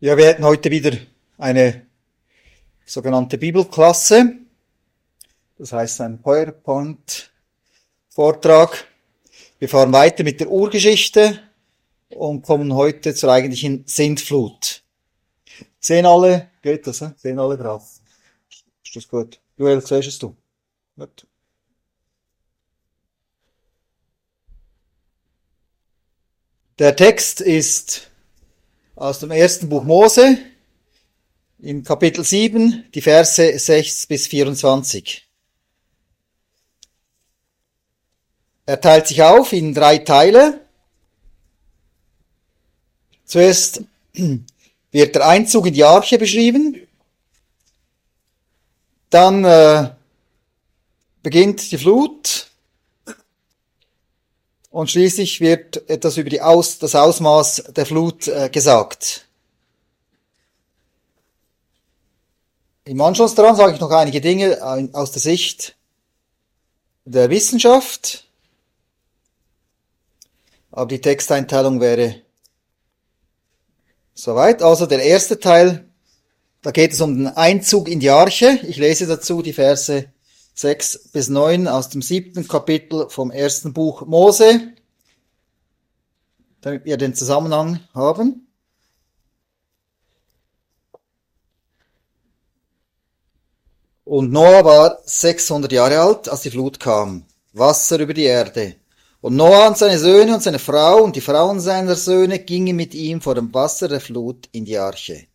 Ja, wir hätten heute wieder eine sogenannte Bibelklasse. Das heißt ein PowerPoint-Vortrag. Wir fahren weiter mit der Urgeschichte und kommen heute zur eigentlichen Sintflut. Sehen alle, geht das, eh? sehen alle drauf. Ist das gut? Joel, siehst es du? Gut. Der Text ist aus dem ersten Buch Mose, im Kapitel 7, die Verse 6 bis 24. Er teilt sich auf in drei Teile. Zuerst wird der Einzug in die Arche beschrieben. Dann äh, beginnt die Flut. Und schließlich wird etwas über die Aus, das Ausmaß der Flut äh, gesagt. Im Anschluss daran sage ich noch einige Dinge aus der Sicht der Wissenschaft. Aber die Texteinteilung wäre soweit. Also der erste Teil, da geht es um den Einzug in die Arche. Ich lese dazu die Verse 6 bis 9 aus dem siebten Kapitel vom ersten Buch Mose, damit wir den Zusammenhang haben. Und Noah war 600 Jahre alt, als die Flut kam, Wasser über die Erde. Und Noah und seine Söhne und seine Frau und die Frauen seiner Söhne gingen mit ihm vor dem Wasser der Flut in die Arche.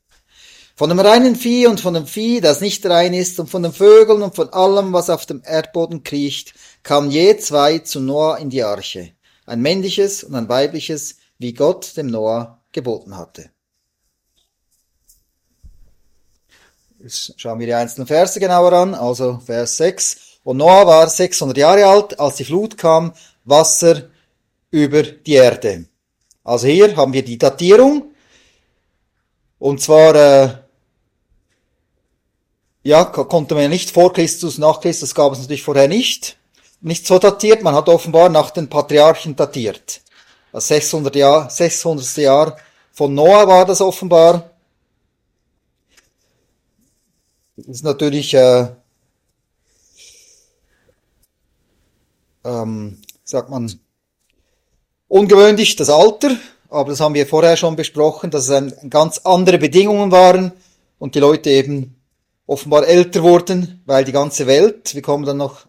Von dem reinen Vieh und von dem Vieh, das nicht rein ist, und von den Vögeln und von allem, was auf dem Erdboden kriecht, kamen je zwei zu Noah in die Arche, ein männliches und ein weibliches, wie Gott dem Noah geboten hatte. Jetzt schauen wir die einzelnen Verse genauer an, also Vers 6. Und Noah war 600 Jahre alt, als die Flut kam, Wasser über die Erde. Also hier haben wir die Datierung. Und zwar äh, ja, konnte man ja nicht vor Christus, nach Christus gab es natürlich vorher nicht. Nicht so datiert, man hat offenbar nach den Patriarchen datiert. Das 600 Jahr, 600. Jahr von Noah war das offenbar. Das ist natürlich, äh, ähm, sagt man, ungewöhnlich das Alter, aber das haben wir vorher schon besprochen, dass es ein, ganz andere Bedingungen waren und die Leute eben offenbar älter wurden, weil die ganze Welt, wir kommen dann noch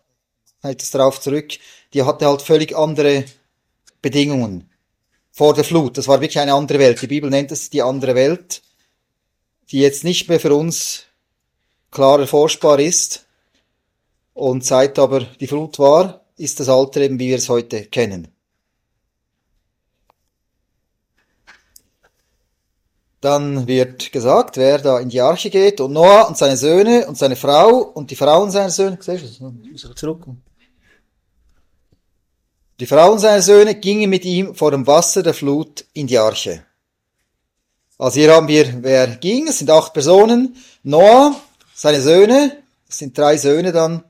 etwas darauf zurück, die hatte halt völlig andere Bedingungen vor der Flut. Das war wirklich eine andere Welt. Die Bibel nennt es die andere Welt, die jetzt nicht mehr für uns klar erforschbar ist. Und seit aber die Flut war, ist das Alter eben, wie wir es heute kennen. Dann wird gesagt, wer da in die Arche geht und Noah und seine Söhne und seine Frau und die Frauen seiner Söhne, siehst du das? Zurück. Die Frauen seiner Söhne gingen mit ihm vor dem Wasser der Flut in die Arche. Also hier haben wir, wer ging, es sind acht Personen. Noah, seine Söhne, es sind drei Söhne dann,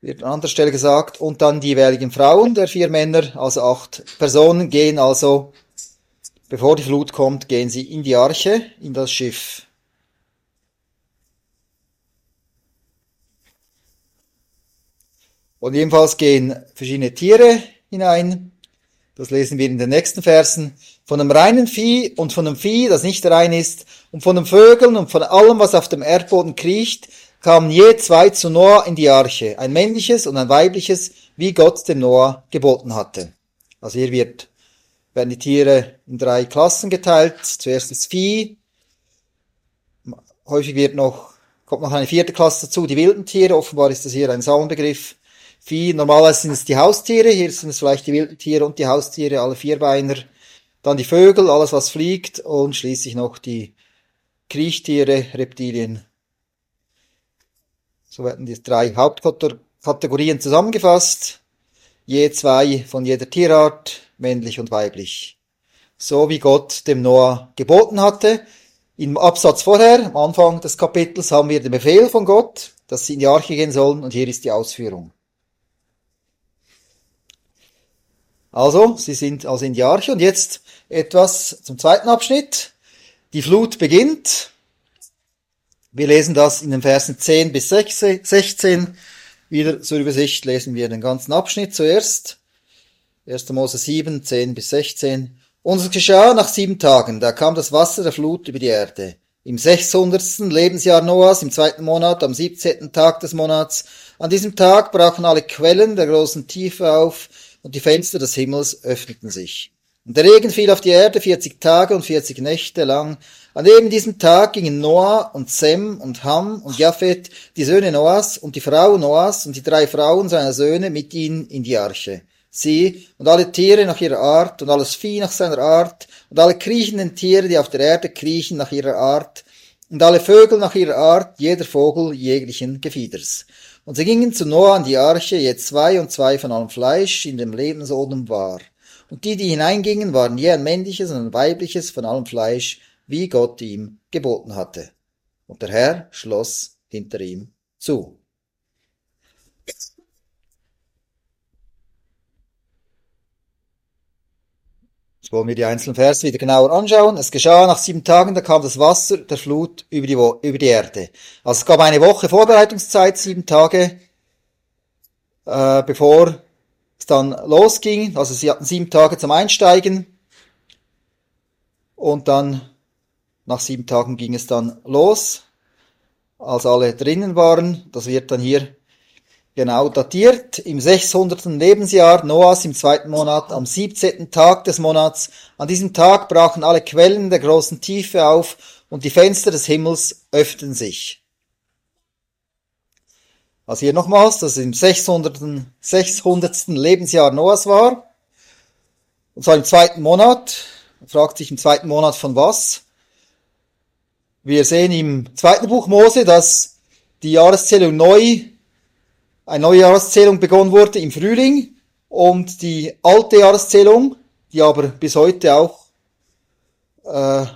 wird an anderer Stelle gesagt, und dann die jeweiligen Frauen der vier Männer, also acht Personen gehen also Bevor die Flut kommt, gehen sie in die Arche, in das Schiff. Und ebenfalls gehen verschiedene Tiere hinein. Das lesen wir in den nächsten Versen. Von dem reinen Vieh und von dem Vieh, das nicht rein ist, und von den Vögeln und von allem, was auf dem Erdboden kriecht, kamen je zwei zu Noah in die Arche, ein männliches und ein weibliches, wie Gott dem Noah geboten hatte. Also hier wird werden die Tiere in drei Klassen geteilt. Zuerst das Vieh. Häufig wird noch, kommt noch eine vierte Klasse dazu, die wilden Tiere. Offenbar ist das hier ein Saumbegriff. Vieh, normalerweise sind es die Haustiere. Hier sind es vielleicht die wilden Tiere und die Haustiere, alle Vierbeiner. Dann die Vögel, alles was fliegt und schließlich noch die Kriechtiere, Reptilien. So werden die drei Hauptkategorien zusammengefasst. Je zwei von jeder Tierart, männlich und weiblich. So wie Gott dem Noah geboten hatte. Im Absatz vorher, am Anfang des Kapitels, haben wir den Befehl von Gott, dass sie in die Arche gehen sollen, und hier ist die Ausführung. Also, sie sind also in die Arche, und jetzt etwas zum zweiten Abschnitt. Die Flut beginnt. Wir lesen das in den Versen 10 bis 16. Wieder zur Übersicht lesen wir den ganzen Abschnitt zuerst. 1. Mose 7, 10 bis 16. Und es geschah nach sieben Tagen, da kam das Wasser der Flut über die Erde. Im 600. Lebensjahr Noahs, im zweiten Monat, am 17. Tag des Monats. An diesem Tag brachen alle Quellen der großen Tiefe auf und die Fenster des Himmels öffneten sich. Und der Regen fiel auf die Erde 40 Tage und 40 Nächte lang. An eben diesem Tag gingen Noah und Sem und Ham und Japhet, die Söhne Noahs und die Frau Noahs und die drei Frauen seiner Söhne mit ihnen in die Arche sie und alle Tiere nach ihrer Art und alles Vieh nach seiner Art und alle kriechenden Tiere, die auf der Erde kriechen nach ihrer Art und alle Vögel nach ihrer Art, jeder Vogel jeglichen Gefieders. Und sie gingen zu Noah an die Arche, je zwei und zwei von allem Fleisch in dem Lebensodem war. Und die, die hineingingen, waren je ein männliches und ein weibliches von allem Fleisch, wie Gott ihm geboten hatte. Und der Herr schloss hinter ihm zu. Jetzt wollen wir die einzelnen Verse wieder genauer anschauen. Es geschah nach sieben Tagen, da kam das Wasser der Flut über die, über die Erde. Also es gab eine Woche Vorbereitungszeit, sieben Tage, äh, bevor es dann losging. Also sie hatten sieben Tage zum Einsteigen. Und dann, nach sieben Tagen ging es dann los, als alle drinnen waren. Das wird dann hier Genau, datiert im 600. Lebensjahr Noahs im zweiten Monat, am 17. Tag des Monats. An diesem Tag brachen alle Quellen der großen Tiefe auf und die Fenster des Himmels öffneten sich. Also hier nochmals, dass es im 600. 600. Lebensjahr Noahs war. Und zwar im zweiten Monat. Man fragt sich im zweiten Monat von was. Wir sehen im zweiten Buch Mose, dass die Jahreszählung neu eine neue Jahreszählung begonnen wurde im Frühling und die alte Jahreszählung, die aber bis heute auch, äh,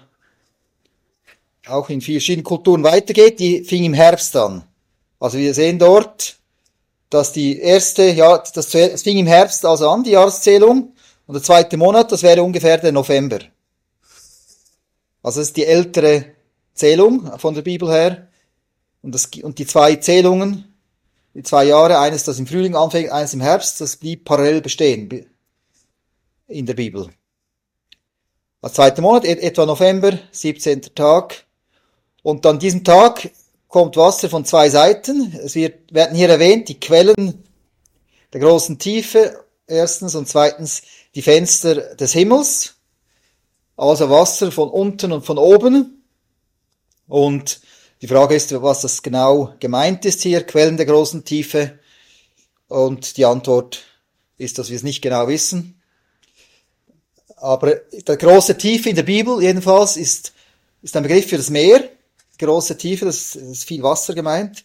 auch in verschiedenen Kulturen weitergeht, die fing im Herbst an. Also wir sehen dort, dass die erste, ja, das, das fing im Herbst also an, die Jahreszählung, und der zweite Monat, das wäre ungefähr der November. Also das ist die ältere Zählung von der Bibel her. Und, das, und die zwei Zählungen, die zwei Jahre, eines, das im Frühling anfängt, eines im Herbst, das blieb parallel bestehen in der Bibel. Als zweiter Monat, etwa November, 17. Tag. Und an diesem Tag kommt Wasser von zwei Seiten. Es wird, werden hier erwähnt, die Quellen der großen Tiefe, erstens, und zweitens die Fenster des Himmels. Also Wasser von unten und von oben. Und die Frage ist, was das genau gemeint ist hier, Quellen der großen Tiefe. Und die Antwort ist, dass wir es nicht genau wissen. Aber der große Tiefe in der Bibel jedenfalls ist, ist ein Begriff für das Meer. Große Tiefe, das ist viel Wasser gemeint.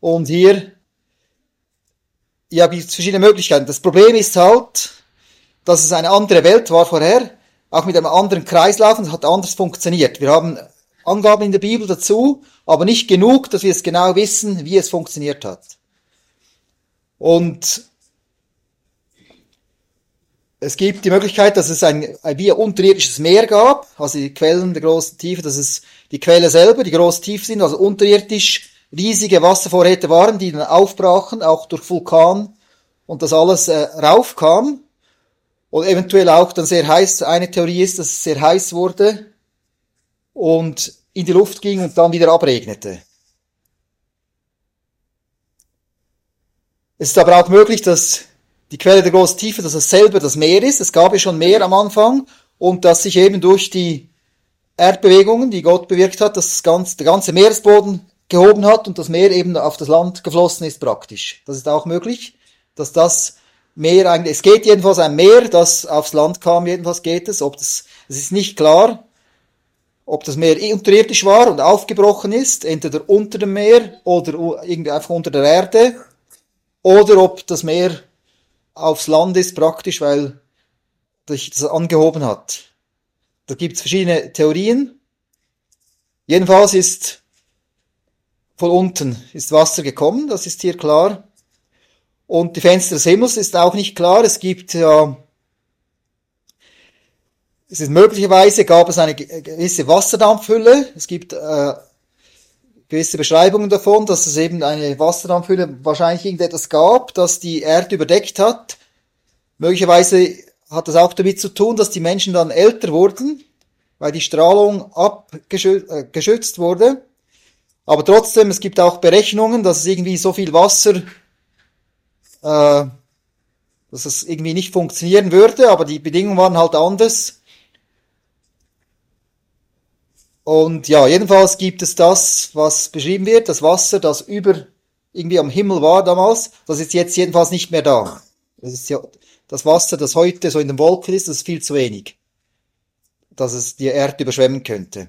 Und hier, ja, gibt es verschiedene Möglichkeiten. Das Problem ist halt, dass es eine andere Welt war vorher, auch mit einem anderen Kreislauf und es hat anders funktioniert. Wir haben Angaben in der Bibel dazu, aber nicht genug, dass wir es genau wissen, wie es funktioniert hat. Und es gibt die Möglichkeit, dass es ein, ein wie ein unterirdisches Meer gab, also die Quellen der großen Tiefe, dass es die Quelle selber, die groß tief sind, also unterirdisch riesige Wasservorräte waren, die dann aufbrachen, auch durch Vulkan und das alles äh, raufkam. Und eventuell auch dann sehr heiß, eine Theorie ist, dass es sehr heiß wurde und in die Luft ging und dann wieder abregnete. Es ist aber auch möglich, dass die Quelle der großen Tiefe, dass es selber das Meer ist. Es gab ja schon Meer am Anfang und dass sich eben durch die Erdbewegungen, die Gott bewirkt hat, dass das ganze, der ganze Meeresboden gehoben hat und das Meer eben auf das Land geflossen ist praktisch. Das ist auch möglich, dass das Meer eigentlich, es geht jedenfalls ein Meer, das aufs Land kam, jedenfalls geht es, ob das, es ist nicht klar, ob das Meer unterirdisch war und aufgebrochen ist, entweder unter dem Meer oder irgendwie einfach unter der Erde, oder ob das Meer aufs Land ist praktisch, weil sich das angehoben hat. Da gibt es verschiedene Theorien. Jedenfalls ist von unten ist Wasser gekommen, das ist hier klar. Und die Fenster des Himmels ist auch nicht klar. Es gibt ja es ist möglicherweise gab es eine gewisse Wasserdampfhülle. Es gibt äh, gewisse Beschreibungen davon, dass es eben eine Wasserdampfhülle wahrscheinlich irgendetwas gab, das die Erde überdeckt hat. Möglicherweise hat das auch damit zu tun, dass die Menschen dann älter wurden, weil die Strahlung abgeschützt äh, wurde. Aber trotzdem, es gibt auch Berechnungen, dass es irgendwie so viel Wasser, äh, dass es irgendwie nicht funktionieren würde, aber die Bedingungen waren halt anders. Und ja, jedenfalls gibt es das, was beschrieben wird, das Wasser, das über irgendwie am Himmel war damals, das ist jetzt jedenfalls nicht mehr da. Das ist ja das Wasser, das heute so in den Wolken ist, das ist viel zu wenig, dass es die Erde überschwemmen könnte.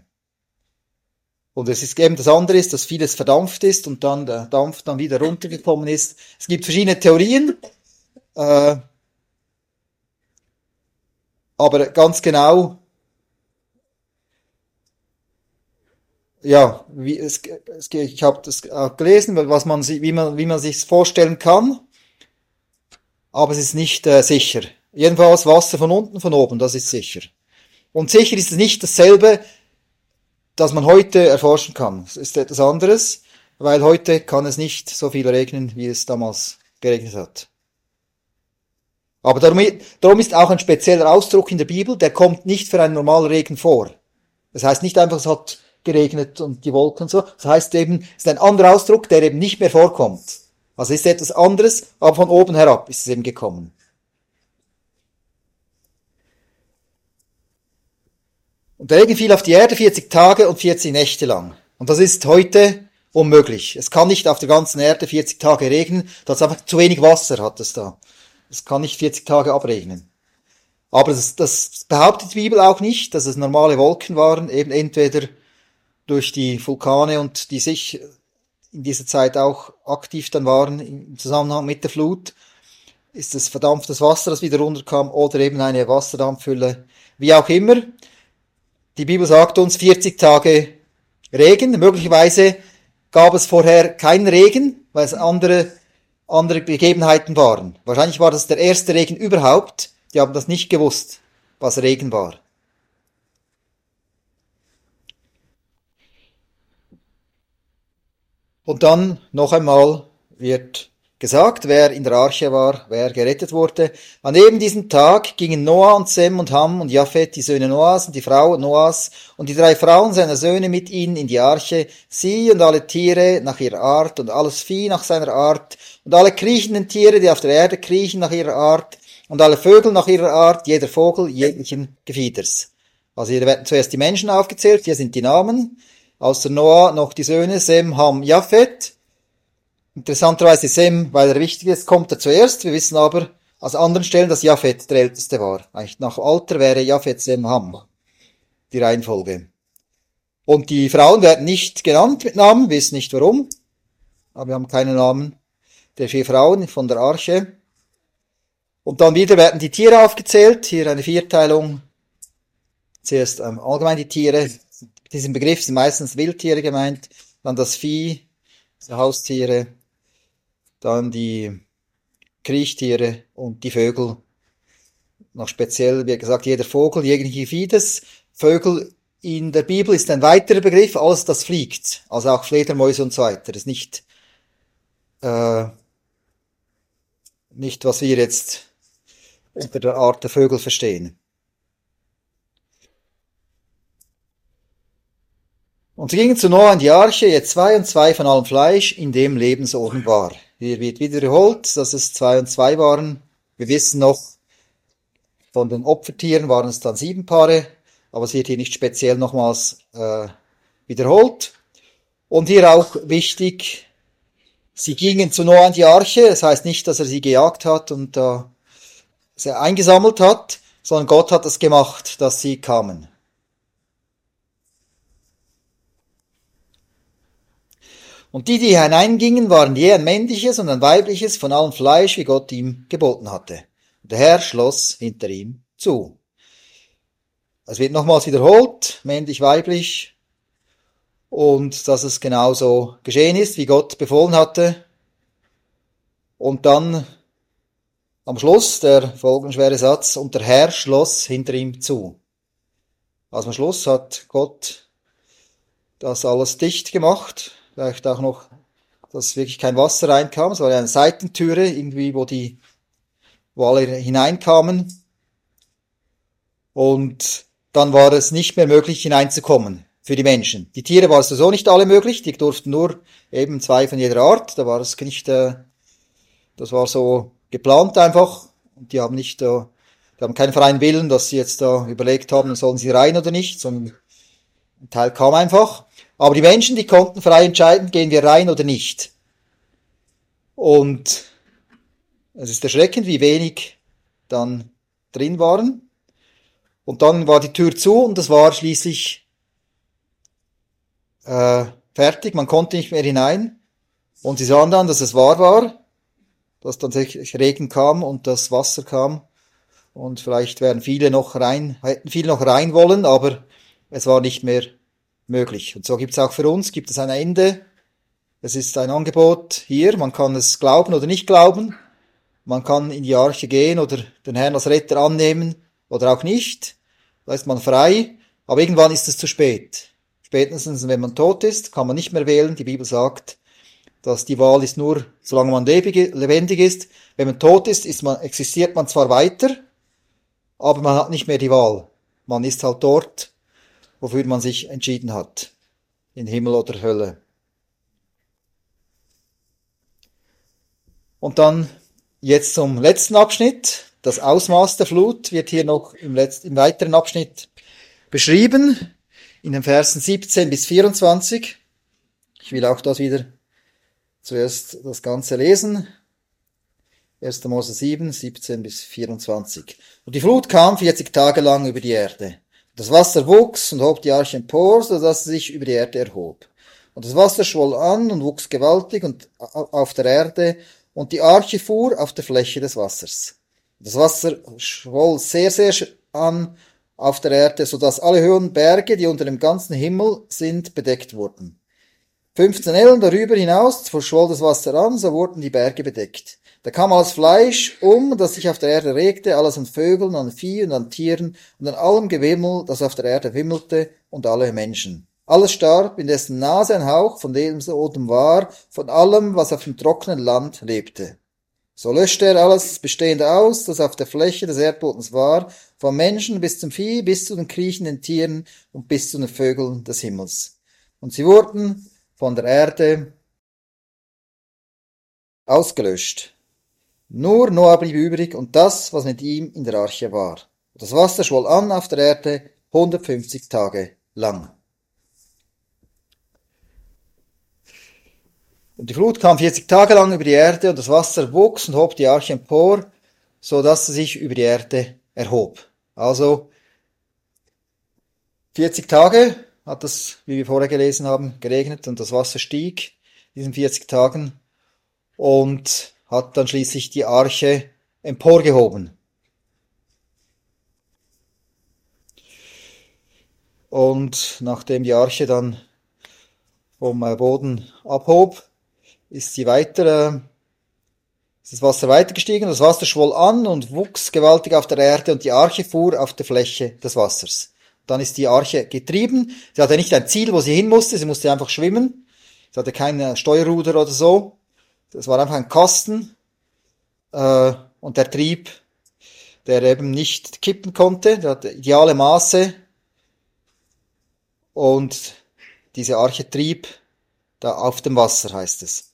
Und es ist eben das andere ist, dass vieles verdampft ist und dann der Dampf dann wieder runtergekommen ist. Es gibt verschiedene Theorien, äh, aber ganz genau, ja, wie, es, es, ich habe das gelesen, was man, wie man, wie man sich vorstellen kann, aber es ist nicht äh, sicher. Jedenfalls Wasser von unten, von oben, das ist sicher. Und sicher ist es nicht dasselbe, das man heute erforschen kann. Es ist etwas anderes, weil heute kann es nicht so viel regnen, wie es damals geregnet hat. Aber darum, darum ist auch ein spezieller Ausdruck in der Bibel, der kommt nicht für einen normalen Regen vor. Das heißt nicht einfach, es hat geregnet und die Wolken so. Das heißt eben, es ist ein anderer Ausdruck, der eben nicht mehr vorkommt. Also ist etwas anderes, aber von oben herab ist es eben gekommen. Und der Regen fiel auf die Erde 40 Tage und 40 Nächte lang. Und das ist heute unmöglich. Es kann nicht auf der ganzen Erde 40 Tage regnen, das ist einfach zu wenig Wasser hat es da. Es kann nicht 40 Tage abregnen. Aber das, das behauptet die Bibel auch nicht, dass es normale Wolken waren, eben entweder durch die Vulkane und die sich in dieser Zeit auch aktiv dann waren im Zusammenhang mit der Flut, ist es verdampftes Wasser, das wieder runterkam, oder eben eine Wasserdampfhülle, wie auch immer. Die Bibel sagt uns 40 Tage Regen. Möglicherweise gab es vorher keinen Regen, weil es andere, andere Begebenheiten waren. Wahrscheinlich war das der erste Regen überhaupt. Die haben das nicht gewusst, was Regen war. Und dann noch einmal wird gesagt, wer in der Arche war, wer gerettet wurde. An eben diesem Tag gingen Noah und Sem und Ham und Japhet, die Söhne Noahs und die Frau Noahs und die drei Frauen seiner Söhne mit ihnen in die Arche, sie und alle Tiere nach ihrer Art und alles Vieh nach seiner Art und alle kriechenden Tiere, die auf der Erde kriechen nach ihrer Art und alle Vögel nach ihrer Art, jeder Vogel jeglichen Gefieders. Also hier werden zuerst die Menschen aufgezählt, hier sind die Namen, außer Noah noch die Söhne Sem, Ham, Japhet. Interessanterweise Sem, weil er wichtig ist, kommt er zuerst. Wir wissen aber aus anderen Stellen, dass Japhet der älteste war. Eigentlich nach Alter wäre Japhet Sem, Ham die Reihenfolge. Und die Frauen werden nicht genannt mit Namen, wissen nicht warum, aber wir haben keine Namen der vier Frauen von der Arche. Und dann wieder werden die Tiere aufgezählt, hier eine Vierteilung. Zuerst ähm, allgemein die Tiere, diesem Begriff sind meistens Wildtiere gemeint, dann das Vieh, die Haustiere, dann die Kriechtiere und die Vögel. Noch speziell, wie gesagt, jeder Vogel, jegliche Fiedes. Vögel in der Bibel ist ein weiterer Begriff, als das fliegt. Also auch Fledermäuse und so weiter. Das ist nicht, äh, nicht, was wir jetzt unter der Art der Vögel verstehen. Und sie gingen zu Noah in die Arche, jetzt zwei und zwei von allem Fleisch, in dem Lebensorden war. Hier wird wiederholt, dass es zwei und zwei waren. Wir wissen noch, von den Opfertieren waren es dann sieben Paare, aber es wird hier nicht speziell nochmals äh, wiederholt. Und hier auch wichtig, sie gingen zu Noah in die Arche, das heißt nicht, dass er sie gejagt hat und äh, sie eingesammelt hat, sondern Gott hat es gemacht, dass sie kamen. Und die, die hineingingen, waren je ein männliches und ein weibliches von allem Fleisch, wie Gott ihm geboten hatte. Und der Herr schloss hinter ihm zu. Es wird nochmals wiederholt, männlich, weiblich, und dass es genauso geschehen ist, wie Gott befohlen hatte. Und dann am Schluss der folgenschwere Satz, und der Herr schloss hinter ihm zu. Also am Schluss hat Gott das alles dicht gemacht, vielleicht auch noch, dass wirklich kein Wasser reinkam. Es war eine Seitentüre, irgendwie, wo die, wo alle hineinkamen. Und dann war es nicht mehr möglich hineinzukommen für die Menschen. Die Tiere waren sowieso nicht alle möglich, die durften nur eben zwei von jeder Art. Da war es nicht, äh, das war so geplant einfach. Und die haben nicht, äh, die haben keinen freien Willen, dass sie jetzt da überlegt haben, sollen sie rein oder nicht, sondern ein Teil kam einfach. Aber die Menschen, die konnten frei entscheiden, gehen wir rein oder nicht. Und es ist erschreckend, wie wenig dann drin waren. Und dann war die Tür zu und es war schließlich äh, fertig, man konnte nicht mehr hinein. Und sie sahen dann, dass es wahr war, dass dann Regen kam und das Wasser kam. Und vielleicht wären viele noch rein, hätten viele noch rein wollen, aber es war nicht mehr möglich. Und so gibt es auch für uns, gibt es ein Ende. Es ist ein Angebot hier, man kann es glauben oder nicht glauben. Man kann in die Arche gehen oder den Herrn als Retter annehmen oder auch nicht. Da ist man frei, aber irgendwann ist es zu spät. Spätestens, wenn man tot ist, kann man nicht mehr wählen. Die Bibel sagt, dass die Wahl ist nur, solange man lebendig ist. Wenn man tot ist, ist man, existiert man zwar weiter, aber man hat nicht mehr die Wahl. Man ist halt dort, wofür man sich entschieden hat. In Himmel oder Hölle. Und dann jetzt zum letzten Abschnitt. Das Ausmaß der Flut wird hier noch im, letzten, im weiteren Abschnitt beschrieben, in den Versen 17 bis 24. Ich will auch das wieder zuerst das Ganze lesen. 1. Mose 7, 17 bis 24. Und die Flut kam 40 Tage lang über die Erde. Das Wasser wuchs und hob die Arche empor, so dass sie sich über die Erde erhob. Und das Wasser schwoll an und wuchs gewaltig und auf der Erde, und die Arche fuhr auf der Fläche des Wassers. Das Wasser schwoll sehr, sehr an auf der Erde, so dass alle hohen Berge, die unter dem ganzen Himmel sind, bedeckt wurden. 15 Ellen darüber hinaus verschwoll das Wasser an, so wurden die Berge bedeckt. Da kam alles Fleisch um, das sich auf der Erde regte, alles an Vögeln, an Vieh und an Tieren und an allem Gewimmel, das auf der Erde wimmelte, und alle Menschen. Alles starb, in dessen Nase ein Hauch von dem Odem war, von allem, was auf dem trockenen Land lebte. So löschte er alles Bestehende aus, das auf der Fläche des Erdbodens war, vom Menschen bis zum Vieh, bis zu den kriechenden Tieren und bis zu den Vögeln des Himmels. Und sie wurden von der Erde ausgelöscht. Nur Noah blieb übrig und das, was mit ihm in der Arche war. Das Wasser schwoll an auf der Erde 150 Tage lang. Und die Flut kam 40 Tage lang über die Erde und das Wasser wuchs und hob die Arche empor, so dass sie sich über die Erde erhob. Also 40 Tage hat es, wie wir vorher gelesen haben, geregnet und das Wasser stieg in diesen 40 Tagen und hat dann schließlich die Arche emporgehoben. Und nachdem die Arche dann vom Boden abhob, ist sie weiter, ist das Wasser weitergestiegen, das Wasser schwoll an und wuchs gewaltig auf der Erde und die Arche fuhr auf der Fläche des Wassers. Dann ist die Arche getrieben. Sie hatte nicht ein Ziel, wo sie hin musste, sie musste einfach schwimmen. Sie hatte kein Steuerruder oder so. Das war einfach ein Kasten. Äh, und der Trieb, der eben nicht kippen konnte, der hatte ideale Maße. Und diese Arche trieb da auf dem Wasser, heißt es.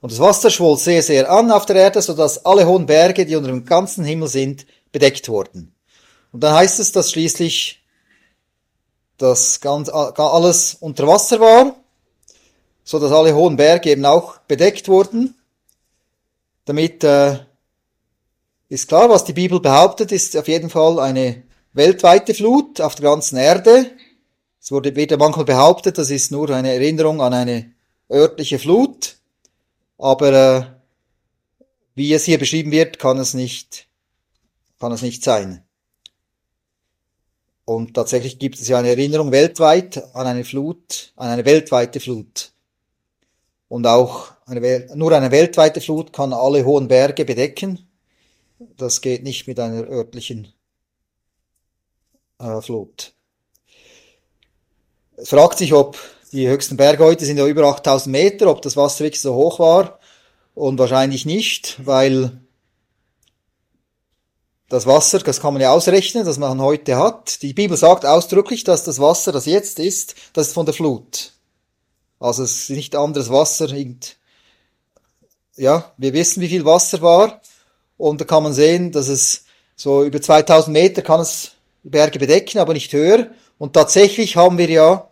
Und das Wasser schwoll sehr, sehr an auf der Erde, so dass alle hohen Berge, die unter dem ganzen Himmel sind, bedeckt wurden. Und dann heißt es, dass schließlich das ganz, alles unter Wasser war, so dass alle hohen Berge eben auch bedeckt wurden. Damit äh, ist klar, was die Bibel behauptet, ist auf jeden Fall eine weltweite Flut auf der ganzen Erde. Es wurde wieder manchmal behauptet, das ist nur eine Erinnerung an eine örtliche Flut. Aber äh, wie es hier beschrieben wird, kann es nicht, kann es nicht sein. Und tatsächlich gibt es ja eine Erinnerung weltweit an eine Flut, an eine weltweite Flut. Und auch eine, nur eine weltweite Flut kann alle hohen Berge bedecken. Das geht nicht mit einer örtlichen äh, Flut. Es fragt sich, ob die höchsten Berge heute sind ja über 8000 Meter, ob das Wasser wirklich so hoch war. Und wahrscheinlich nicht, weil das Wasser, das kann man ja ausrechnen, das man heute hat. Die Bibel sagt ausdrücklich, dass das Wasser, das jetzt ist, das ist von der Flut. Also es ist nicht anderes Wasser. Ja, wir wissen, wie viel Wasser war. Und da kann man sehen, dass es so über 2000 Meter kann es Berge bedecken, aber nicht höher. Und tatsächlich haben wir ja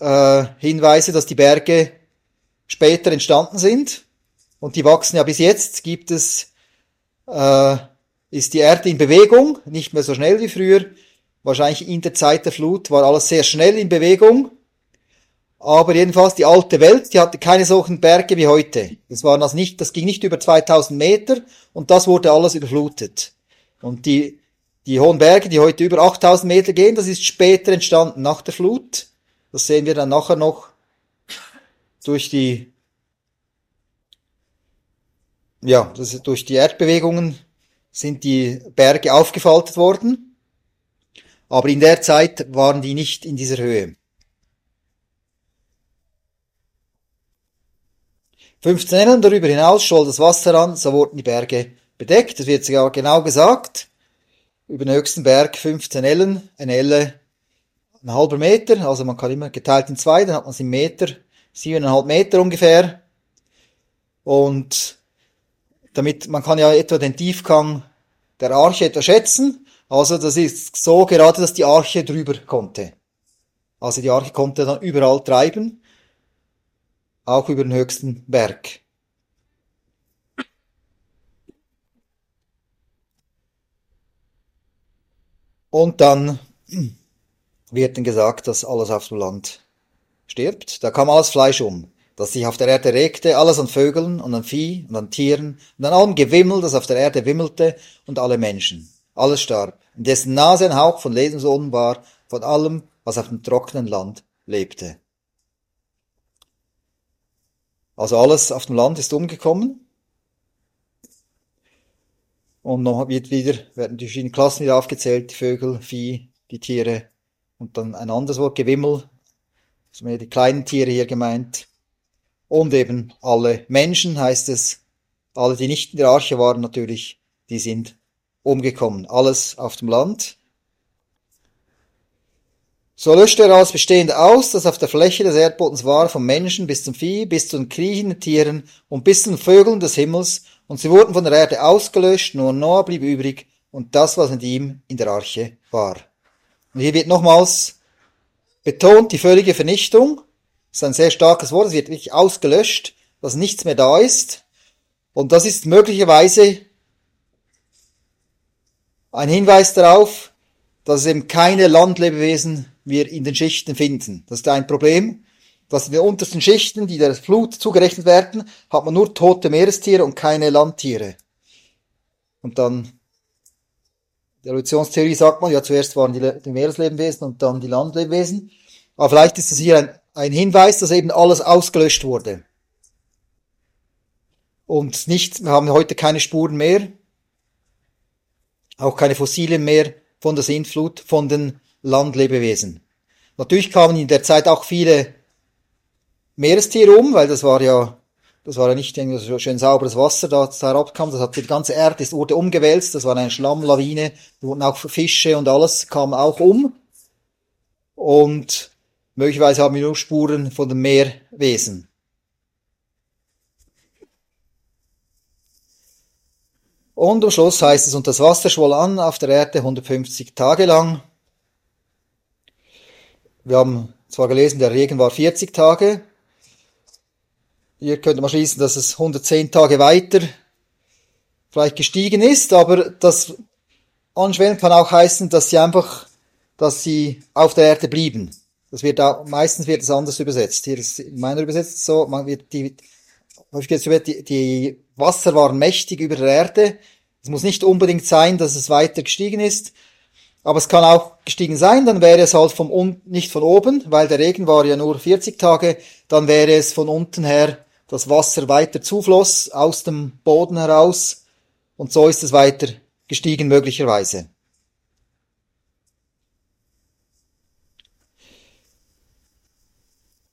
äh, Hinweise, dass die Berge später entstanden sind. Und die wachsen ja bis jetzt. Gibt es, äh, ist die Erde in Bewegung, nicht mehr so schnell wie früher. Wahrscheinlich in der Zeit der Flut war alles sehr schnell in Bewegung. Aber jedenfalls die alte Welt, die hatte keine solchen Berge wie heute. Das waren also nicht, das ging nicht über 2000 Meter und das wurde alles überflutet. Und die, die hohen Berge, die heute über 8000 Meter gehen, das ist später entstanden, nach der Flut. Das sehen wir dann nachher noch durch die, ja, das durch die Erdbewegungen sind die Berge aufgefaltet worden. Aber in der Zeit waren die nicht in dieser Höhe. 15 Ellen darüber hinaus scholl das Wasser an, so wurden die Berge bedeckt. Das wird sogar genau gesagt. Über den höchsten Berg 15 Ellen, eine Elle ein halber Meter, also man kann immer geteilt in zwei, dann hat man es im Meter, siebeneinhalb Meter ungefähr. Und damit, man kann ja etwa den Tiefgang der Arche etwa schätzen. Also das ist so gerade, dass die Arche drüber konnte. Also die Arche konnte dann überall treiben, auch über den höchsten Berg. Und dann wird dann gesagt, dass alles auf dem Land stirbt. Da kam alles Fleisch um, das sich auf der Erde regte, alles an Vögeln und an Vieh und an Tieren und an allem Gewimmel, das auf der Erde wimmelte und alle Menschen. Alles starb, in dessen Nase ein Hauch von Lebensohn war, von allem, was auf dem trockenen Land lebte. Also alles auf dem Land ist umgekommen. Und noch wird wieder, werden die verschiedenen Klassen wieder aufgezählt, die Vögel, Vieh, die Tiere und dann ein anderes Wort, Gewimmel, das sind die kleinen Tiere hier gemeint. Und eben alle Menschen heißt es, alle, die nicht in der Arche waren natürlich, die sind umgekommen. Alles auf dem Land. So löschte er alles Bestehende aus, das auf der Fläche des Erdbodens war, vom Menschen bis zum Vieh, bis zu den kriechenden Tieren und bis zu den Vögeln des Himmels, und sie wurden von der Erde ausgelöscht, nur Noah blieb übrig, und das, was mit ihm in der Arche war. Und hier wird nochmals betont die völlige Vernichtung. Das ist ein sehr starkes Wort. Es wird wirklich ausgelöscht, dass nichts mehr da ist. Und das ist möglicherweise ein Hinweis darauf, dass es eben keine Landlebewesen wir in den Schichten finden. Das ist ein Problem, dass in den untersten Schichten, die der Flut zugerechnet werden, hat man nur tote Meerestiere und keine Landtiere. Und dann der Evolutionstheorie sagt man, ja, zuerst waren die, die Meereslebewesen und dann die Landlebewesen. Aber vielleicht ist das hier ein, ein Hinweis, dass eben alles ausgelöscht wurde. Und nicht, wir haben heute keine Spuren mehr, auch keine Fossilien mehr von der Sintflut, von den Landlebewesen. Natürlich kamen in der Zeit auch viele Meerestiere um, weil das war ja das war ja nicht irgendwie so schön sauberes Wasser, das da herabkam. Das hat die ganze Erde das wurde umgewälzt. Das war eine Schlammlawine. Da wurden auch Fische und alles kam auch um. Und möglicherweise haben wir nur Spuren von den Meerwesen. Und am Schluss heißt es, und das Wasser schwoll an auf der Erde 150 Tage lang. Wir haben zwar gelesen, der Regen war 40 Tage, hier könnte man schließen, dass es 110 Tage weiter vielleicht gestiegen ist, aber das Anschwellen kann auch heißen, dass sie einfach, dass sie auf der Erde blieben. Das wird da, meistens wird es anders übersetzt. Hier ist in meiner übersetzt so, man wird die, die, die Wasser waren mächtig über der Erde. Es muss nicht unbedingt sein, dass es weiter gestiegen ist, aber es kann auch gestiegen sein, dann wäre es halt vom nicht von oben, weil der Regen war ja nur 40 Tage, dann wäre es von unten her das Wasser weiter zufloss, aus dem Boden heraus, und so ist es weiter gestiegen möglicherweise.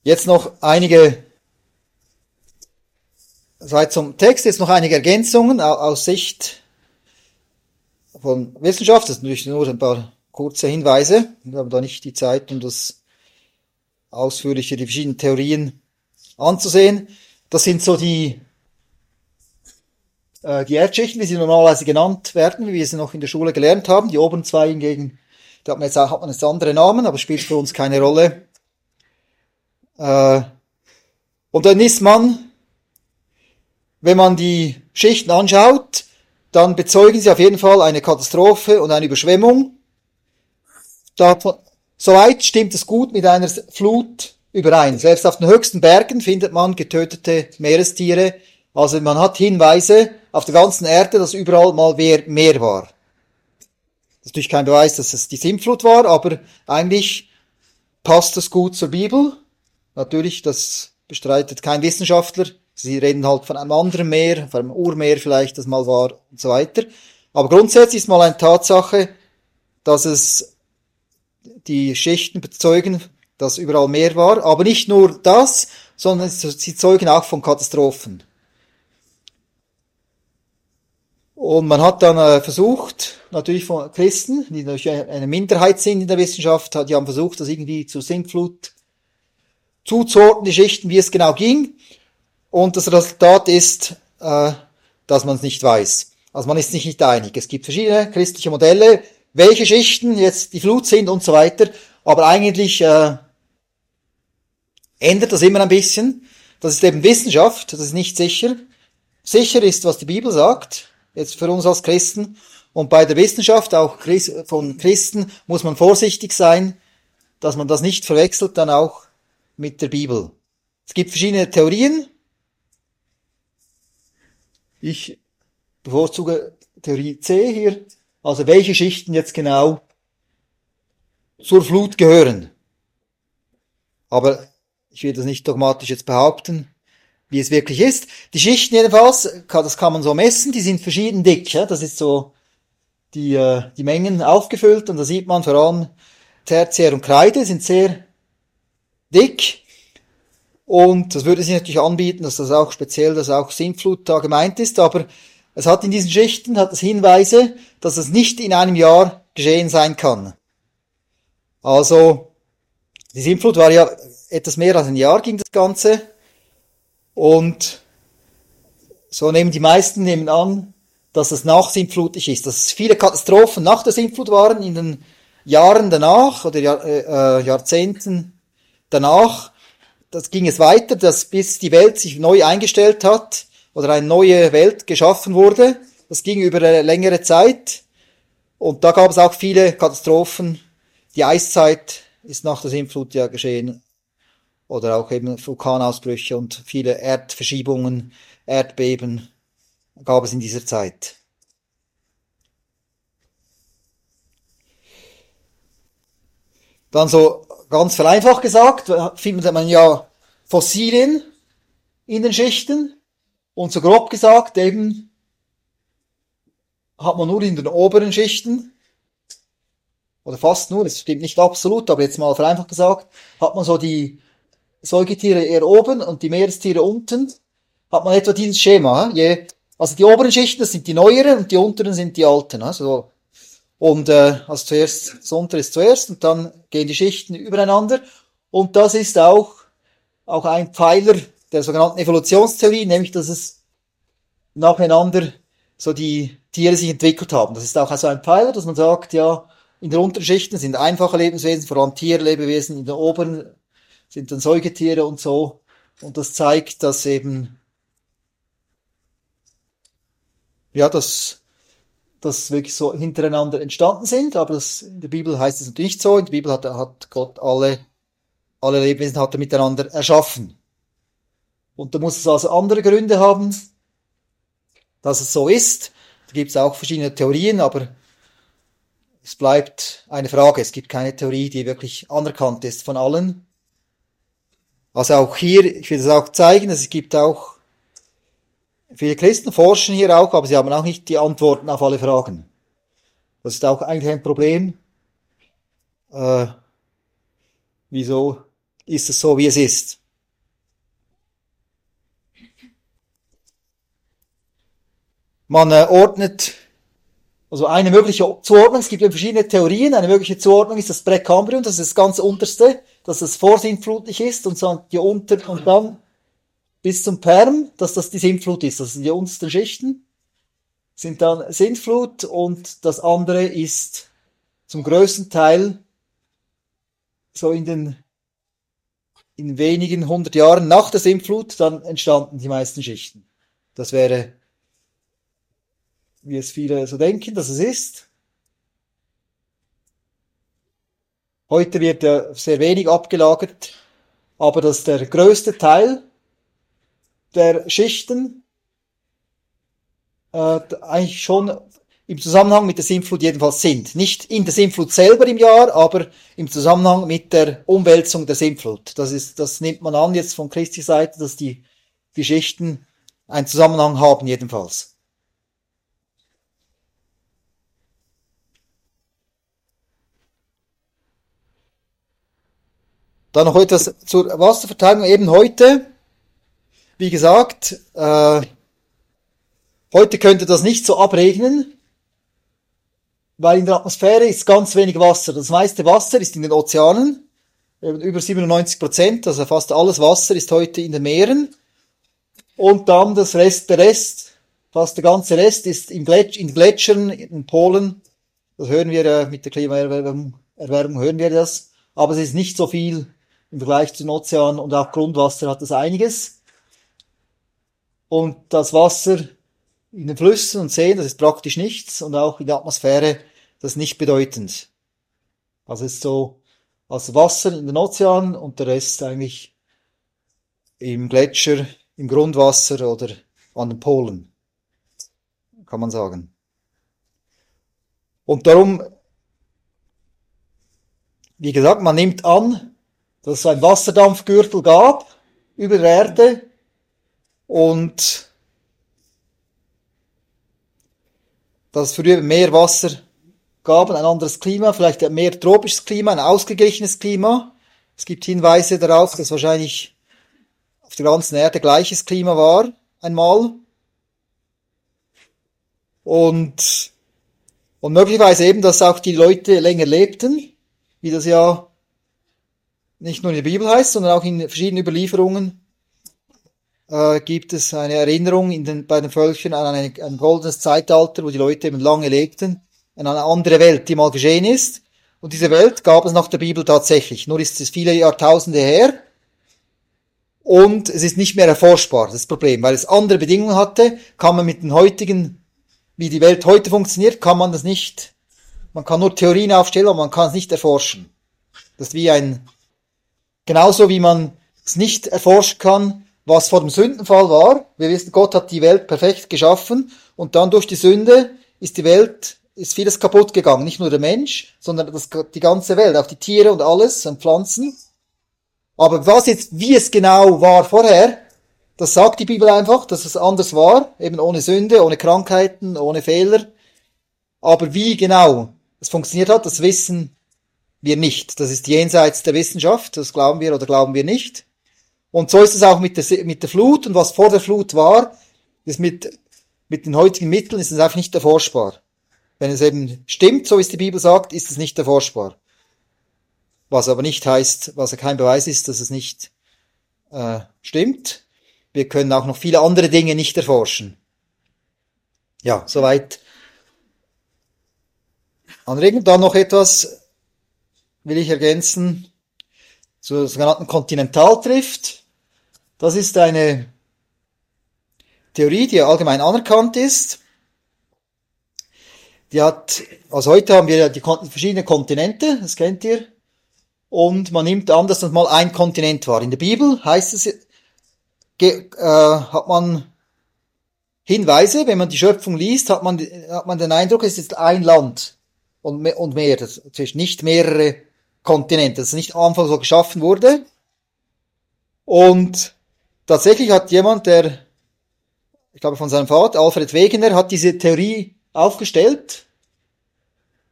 Jetzt noch einige, seit zum Text, jetzt noch einige Ergänzungen aus Sicht von Wissenschaft. Das sind natürlich nur ein paar kurze Hinweise. Wir haben da nicht die Zeit, um das ausführliche, die verschiedenen Theorien anzusehen. Das sind so die, äh, die Erdschichten, wie sie normalerweise genannt werden, wie wir sie noch in der Schule gelernt haben. Die oberen zwei hingegen, da hat man jetzt, auch, hat man jetzt andere Namen, aber spielt für uns keine Rolle. Äh, und dann ist man, wenn man die Schichten anschaut, dann bezeugen sie auf jeden Fall eine Katastrophe und eine Überschwemmung. Soweit stimmt es gut mit einer Flut überein. Selbst auf den höchsten Bergen findet man getötete Meerestiere. Also man hat Hinweise auf der ganzen Erde, dass überall mal Meer war. Das ist natürlich kein Beweis, dass es die Sintflut war, aber eigentlich passt das gut zur Bibel. Natürlich, das bestreitet kein Wissenschaftler. Sie reden halt von einem anderen Meer, von einem Urmeer vielleicht, das mal war und so weiter. Aber grundsätzlich ist mal eine Tatsache, dass es die Schichten bezeugen, dass überall Meer war. Aber nicht nur das, sondern sie zeugen auch von Katastrophen. Und man hat dann äh, versucht, natürlich von Christen, die natürlich eine Minderheit sind in der Wissenschaft, die haben versucht, das irgendwie zur Sintflut zuzuordnen, die Schichten, wie es genau ging. Und das Resultat ist, äh, dass man es nicht weiß. Also man ist sich nicht einig. Es gibt verschiedene christliche Modelle, welche Schichten jetzt die Flut sind und so weiter. Aber eigentlich äh, ändert das immer ein bisschen. Das ist eben Wissenschaft, das ist nicht sicher. Sicher ist, was die Bibel sagt, jetzt für uns als Christen. Und bei der Wissenschaft, auch von Christen, muss man vorsichtig sein, dass man das nicht verwechselt dann auch mit der Bibel. Es gibt verschiedene Theorien, ich bevorzuge Theorie C hier, also welche Schichten jetzt genau zur Flut gehören. Aber ich will das nicht dogmatisch jetzt behaupten, wie es wirklich ist. Die Schichten jedenfalls, das kann man so messen, die sind verschieden dick. Ja? Das ist so die, äh, die Mengen aufgefüllt und da sieht man vor allem Tertiär und Kreide sind sehr dick. Und das würde sich natürlich anbieten, dass das auch speziell, dass auch Sintflut da gemeint ist, aber es hat in diesen Schichten, hat es Hinweise, dass es nicht in einem Jahr geschehen sein kann. Also, die Sintflut war ja etwas mehr als ein Jahr ging das Ganze. Und so nehmen die meisten nehmen an, dass es nach Sintflutig ist, dass es viele Katastrophen nach der Sintflut waren in den Jahren danach oder Jahr, äh, äh Jahrzehnten danach das ging es weiter, dass bis die Welt sich neu eingestellt hat oder eine neue Welt geschaffen wurde. Das ging über eine längere Zeit. Und da gab es auch viele Katastrophen. Die Eiszeit ist nach der Sintflut ja geschehen. Oder auch eben Vulkanausbrüche und viele Erdverschiebungen, Erdbeben gab es in dieser Zeit. Dann so ganz vereinfacht gesagt, findet man ja Fossilien in den Schichten und so grob gesagt eben hat man nur in den oberen Schichten oder fast nur, das stimmt nicht absolut, aber jetzt mal vereinfacht gesagt, hat man so die Säugetiere eher oben und die Meerestiere unten, hat man etwa dieses Schema. Je, also die oberen Schichten, das sind die neueren und die unteren sind die alten. Also und äh, also zuerst, das untere ist zuerst und dann gehen die Schichten übereinander. Und das ist auch, auch ein Pfeiler der sogenannten Evolutionstheorie, nämlich dass es nacheinander so die Tiere sich entwickelt haben. Das ist auch also ein Pfeiler, dass man sagt, ja, in der unteren Schichten sind einfache Lebenswesen, vor allem Tierlebewesen, in der oberen sind dann Säugetiere und so. Und das zeigt, dass eben, ja, dass dass wirklich so hintereinander entstanden sind, aber das, in der Bibel heißt es natürlich nicht so. In der Bibel hat, hat Gott alle, alle Lebewesen hat er miteinander erschaffen. Und da muss es also andere Gründe haben, dass es so ist. Da gibt es auch verschiedene Theorien, aber es bleibt eine Frage. Es gibt keine Theorie, die wirklich anerkannt ist von allen. Also auch hier, ich will es auch zeigen, es gibt auch Viele Christen forschen hier auch, aber sie haben auch nicht die Antworten auf alle Fragen. Das ist auch eigentlich ein Problem. Äh, wieso ist es so, wie es ist. Man äh, ordnet, also eine mögliche Zuordnung, es gibt ja verschiedene Theorien, eine mögliche Zuordnung ist das Präkambrium, das ist das ganz unterste, dass es vorsintflutlich ist und so die unter und dann bis zum Perm, dass das die Sintflut ist, das sind die untersten Schichten, sind dann Sintflut und das andere ist zum größten Teil so in den in wenigen hundert Jahren nach der Sintflut dann entstanden die meisten Schichten. Das wäre wie es viele so denken, dass es ist. Heute wird ja sehr wenig abgelagert, aber dass der größte Teil der Schichten äh, eigentlich schon im Zusammenhang mit der Sintflut jedenfalls sind. Nicht in der Sintflut selber im Jahr, aber im Zusammenhang mit der Umwälzung der Sintflut. Das ist, das nimmt man an jetzt von Christi Seite, dass die Geschichten einen Zusammenhang haben jedenfalls. Dann noch etwas zur Wasserverteilung. Eben heute, wie gesagt, äh, heute könnte das nicht so abregnen, weil in der Atmosphäre ist ganz wenig Wasser. Das meiste Wasser ist in den Ozeanen, über 97 Prozent, also fast alles Wasser ist heute in den Meeren. Und dann das Rest, der Rest, fast der ganze Rest ist in, Gletsch, in Gletschern, in Polen. Das hören wir äh, mit der Klimaerwärmung, Erwärmung hören wir das. Aber es ist nicht so viel im Vergleich zu den Ozeanen und auch Grundwasser hat das einiges. Und das Wasser in den Flüssen und Seen, das ist praktisch nichts und auch in der Atmosphäre, das ist nicht bedeutend. Also ist so als Wasser in den Ozeanen und der Rest eigentlich im Gletscher, im Grundwasser oder an den Polen, kann man sagen. Und darum, wie gesagt, man nimmt an, dass es einen Wasserdampfgürtel gab über der Erde und dass früher mehr Wasser gab, ein anderes Klima, vielleicht ein mehr tropisches Klima, ein ausgeglichenes Klima. Es gibt Hinweise darauf, dass wahrscheinlich auf der ganzen Erde gleiches Klima war, einmal. Und, und möglicherweise eben, dass auch die Leute länger lebten, wie das ja nicht nur in der Bibel heißt, sondern auch in verschiedenen Überlieferungen äh, gibt es eine Erinnerung in den, bei den Völkern an ein, ein goldenes Zeitalter, wo die Leute eben lange lebten, an eine andere Welt, die mal geschehen ist. Und diese Welt gab es nach der Bibel tatsächlich. Nur ist es viele Jahrtausende her. Und es ist nicht mehr erforschbar, das Problem. Weil es andere Bedingungen hatte, kann man mit den heutigen, wie die Welt heute funktioniert, kann man das nicht, man kann nur Theorien aufstellen, aber man kann es nicht erforschen. Das ist wie ein, Genauso wie man es nicht erforschen kann, was vor dem Sündenfall war. Wir wissen, Gott hat die Welt perfekt geschaffen und dann durch die Sünde ist die Welt, ist vieles kaputt gegangen. Nicht nur der Mensch, sondern das, die ganze Welt, auch die Tiere und alles und Pflanzen. Aber was jetzt, wie es genau war vorher, das sagt die Bibel einfach, dass es anders war, eben ohne Sünde, ohne Krankheiten, ohne Fehler. Aber wie genau es funktioniert hat, das wissen wir nicht. Das ist jenseits der Wissenschaft, das glauben wir oder glauben wir nicht. Und so ist es auch mit der, mit der Flut und was vor der Flut war, ist mit, mit den heutigen Mitteln ist es einfach nicht erforschbar. Wenn es eben stimmt, so wie es die Bibel sagt, ist es nicht erforschbar. Was aber nicht heißt, was ja kein Beweis ist, dass es nicht äh, stimmt. Wir können auch noch viele andere Dinge nicht erforschen. Ja, soweit. Anregen. Dann noch etwas will ich ergänzen zur sogenannten Kontinentaltrift. Das ist eine Theorie, die allgemein anerkannt ist. Die hat, also heute haben wir ja die verschiedenen Kontinente, das kennt ihr. Und man nimmt an, dass das mal ein Kontinent war. In der Bibel heißt es, äh, hat man Hinweise, wenn man die Schöpfung liest, hat man, hat man den Eindruck, es ist ein Land und, und mehr. Das ist nicht mehrere Kontinent, das nicht am Anfang so geschaffen wurde. Und tatsächlich hat jemand, der, ich glaube von seinem Vater, Alfred Wegener, hat diese Theorie aufgestellt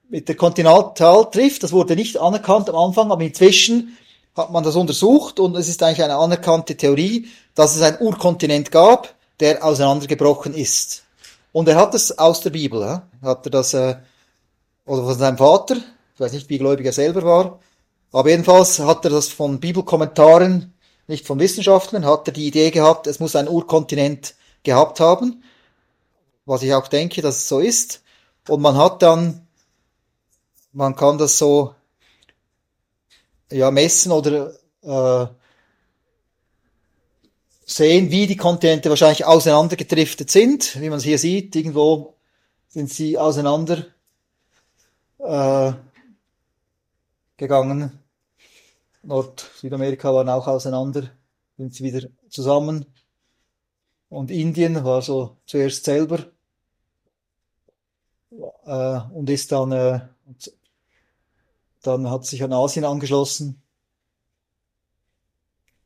mit der Kontinentaltrift. Das wurde nicht anerkannt am Anfang, aber inzwischen hat man das untersucht und es ist eigentlich eine anerkannte Theorie, dass es einen Urkontinent gab, der auseinandergebrochen ist. Und er hat es aus der Bibel, ja? hat er das, äh, oder von seinem Vater, ich weiß nicht, wie gläubig er selber war, aber jedenfalls hat er das von Bibelkommentaren, nicht von Wissenschaftlern, hat er die Idee gehabt, es muss ein Urkontinent gehabt haben, was ich auch denke, dass es so ist. Und man hat dann, man kann das so ja, messen oder äh, sehen, wie die Kontinente wahrscheinlich auseinandergedriftet sind. Wie man es hier sieht, irgendwo sind sie auseinander äh, gegangen. Nord-, Südamerika waren auch auseinander, sind sie wieder zusammen. Und Indien war so zuerst selber äh, und ist dann, äh, dann hat sich an Asien angeschlossen.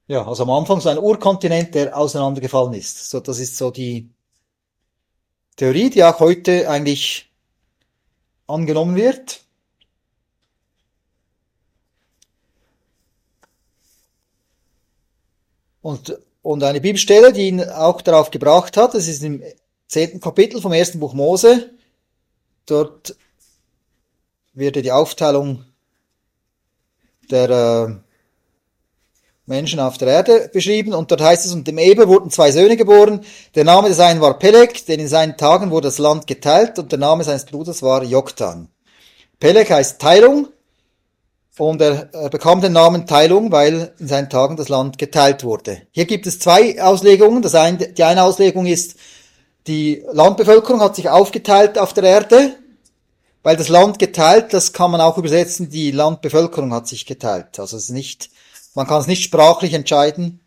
Ja, also am Anfang so ein Urkontinent, der auseinandergefallen ist. So, das ist so die Theorie, die auch heute eigentlich angenommen wird. Und, und eine Bibelstelle, die ihn auch darauf gebracht hat, das ist im zehnten Kapitel vom ersten Buch Mose. Dort wird die Aufteilung der äh, Menschen auf der Erde beschrieben und dort heißt es, und dem Eber wurden zwei Söhne geboren. Der Name des einen war Peleg, denn in seinen Tagen wurde das Land geteilt und der Name seines Bruders war Joktan. Peleg heißt Teilung und er, er bekam den Namen Teilung, weil in seinen Tagen das Land geteilt wurde. Hier gibt es zwei Auslegungen. Das eine, die eine Auslegung ist, die Landbevölkerung hat sich aufgeteilt auf der Erde, weil das Land geteilt, das kann man auch übersetzen, die Landbevölkerung hat sich geteilt. Also es ist nicht, man kann es nicht sprachlich entscheiden.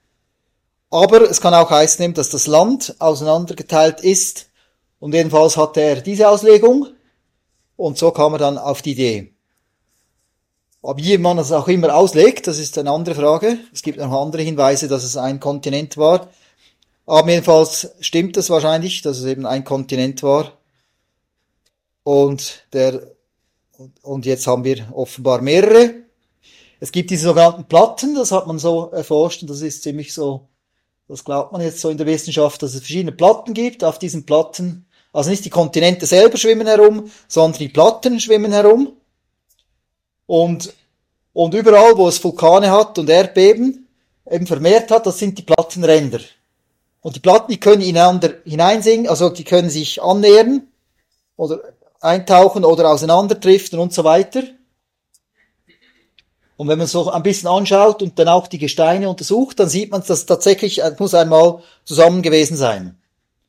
Aber es kann auch heißen, dass das Land auseinandergeteilt ist. Und jedenfalls hatte er diese Auslegung. Und so kam er dann auf die Idee. Ob man es auch immer auslegt, das ist eine andere Frage. Es gibt noch andere Hinweise, dass es ein Kontinent war. Aber jedenfalls stimmt es wahrscheinlich, dass es eben ein Kontinent war. Und der, und jetzt haben wir offenbar mehrere. Es gibt diese sogenannten Platten, das hat man so erforscht und das ist ziemlich so, das glaubt man jetzt so in der Wissenschaft, dass es verschiedene Platten gibt. Auf diesen Platten, also nicht die Kontinente selber schwimmen herum, sondern die Platten schwimmen herum. Und, und überall, wo es Vulkane hat und Erdbeben, eben vermehrt hat, das sind die Plattenränder. Und die Platten, die können ineinander hineinsinken, also die können sich annähern oder eintauchen oder auseinanderdriften und so weiter. Und wenn man so ein bisschen anschaut und dann auch die Gesteine untersucht, dann sieht man, dass tatsächlich, es muss einmal zusammen gewesen sein.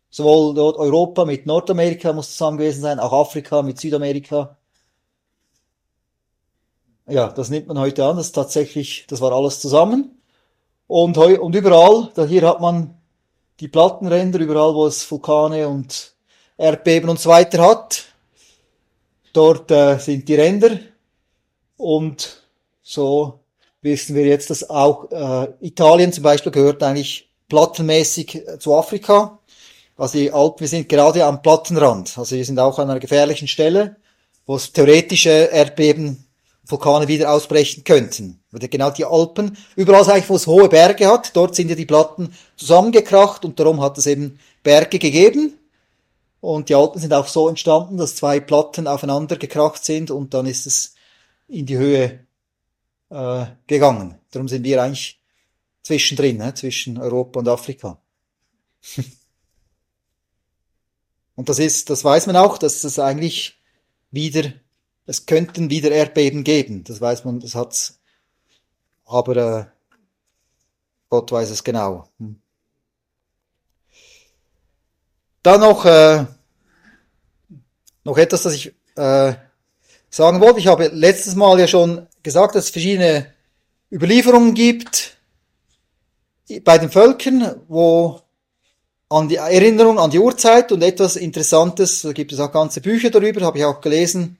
Sowohl Europa mit Nordamerika muss zusammen gewesen sein, auch Afrika mit Südamerika. Ja, das nimmt man heute an, das ist tatsächlich, das war alles zusammen. Und, und überall, da hier hat man die Plattenränder, überall wo es Vulkane und Erdbeben und so weiter hat. Dort äh, sind die Ränder und so wissen wir jetzt, dass auch äh, Italien zum Beispiel gehört eigentlich plattenmäßig äh, zu Afrika. Also die Alpen, wir sind gerade am Plattenrand. Also wir sind auch an einer gefährlichen Stelle, wo es theoretische Erdbeben Vulkane wieder ausbrechen könnten. Oder genau die Alpen, überall wo es hohe Berge hat, dort sind ja die Platten zusammengekracht und darum hat es eben Berge gegeben. Und die Alpen sind auch so entstanden, dass zwei Platten aufeinander gekracht sind und dann ist es in die Höhe äh, gegangen. Darum sind wir eigentlich zwischendrin, ne, zwischen Europa und Afrika. und das ist, das weiß man auch, dass es eigentlich wieder es könnten wieder Erdbeben geben. Das weiß man, das hat's. Aber äh, Gott weiß es genau. Hm. Dann noch, äh, noch etwas, das ich äh, sagen wollte. Ich habe letztes Mal ja schon gesagt, dass es verschiedene Überlieferungen gibt bei den Völkern, wo an die Erinnerung an die Urzeit und etwas Interessantes, da gibt es auch ganze Bücher darüber, habe ich auch gelesen,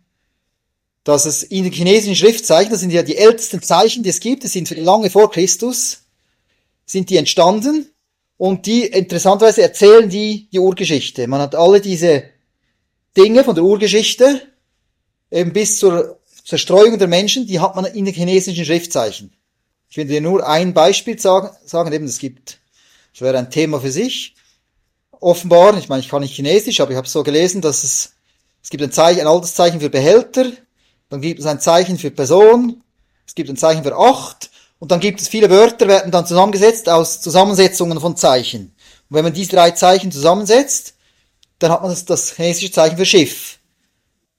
dass es in den chinesischen Schriftzeichen, das sind ja die ältesten Zeichen, die es gibt, das sind lange vor Christus, sind die entstanden und die interessanterweise erzählen die die Urgeschichte. Man hat alle diese Dinge von der Urgeschichte eben bis zur Zerstreuung der Menschen, die hat man in den chinesischen Schriftzeichen. Ich will dir nur ein Beispiel sagen, sagen eben es gibt, es wäre ein Thema für sich. Offenbar, ich meine, ich kann nicht Chinesisch, aber ich habe so gelesen, dass es, es gibt ein Zeichen, ein altes Zeichen für Behälter, dann gibt es ein Zeichen für Person, es gibt ein Zeichen für acht, und dann gibt es viele Wörter, werden dann zusammengesetzt aus Zusammensetzungen von Zeichen. Und wenn man diese drei Zeichen zusammensetzt, dann hat man das, das chinesische Zeichen für Schiff.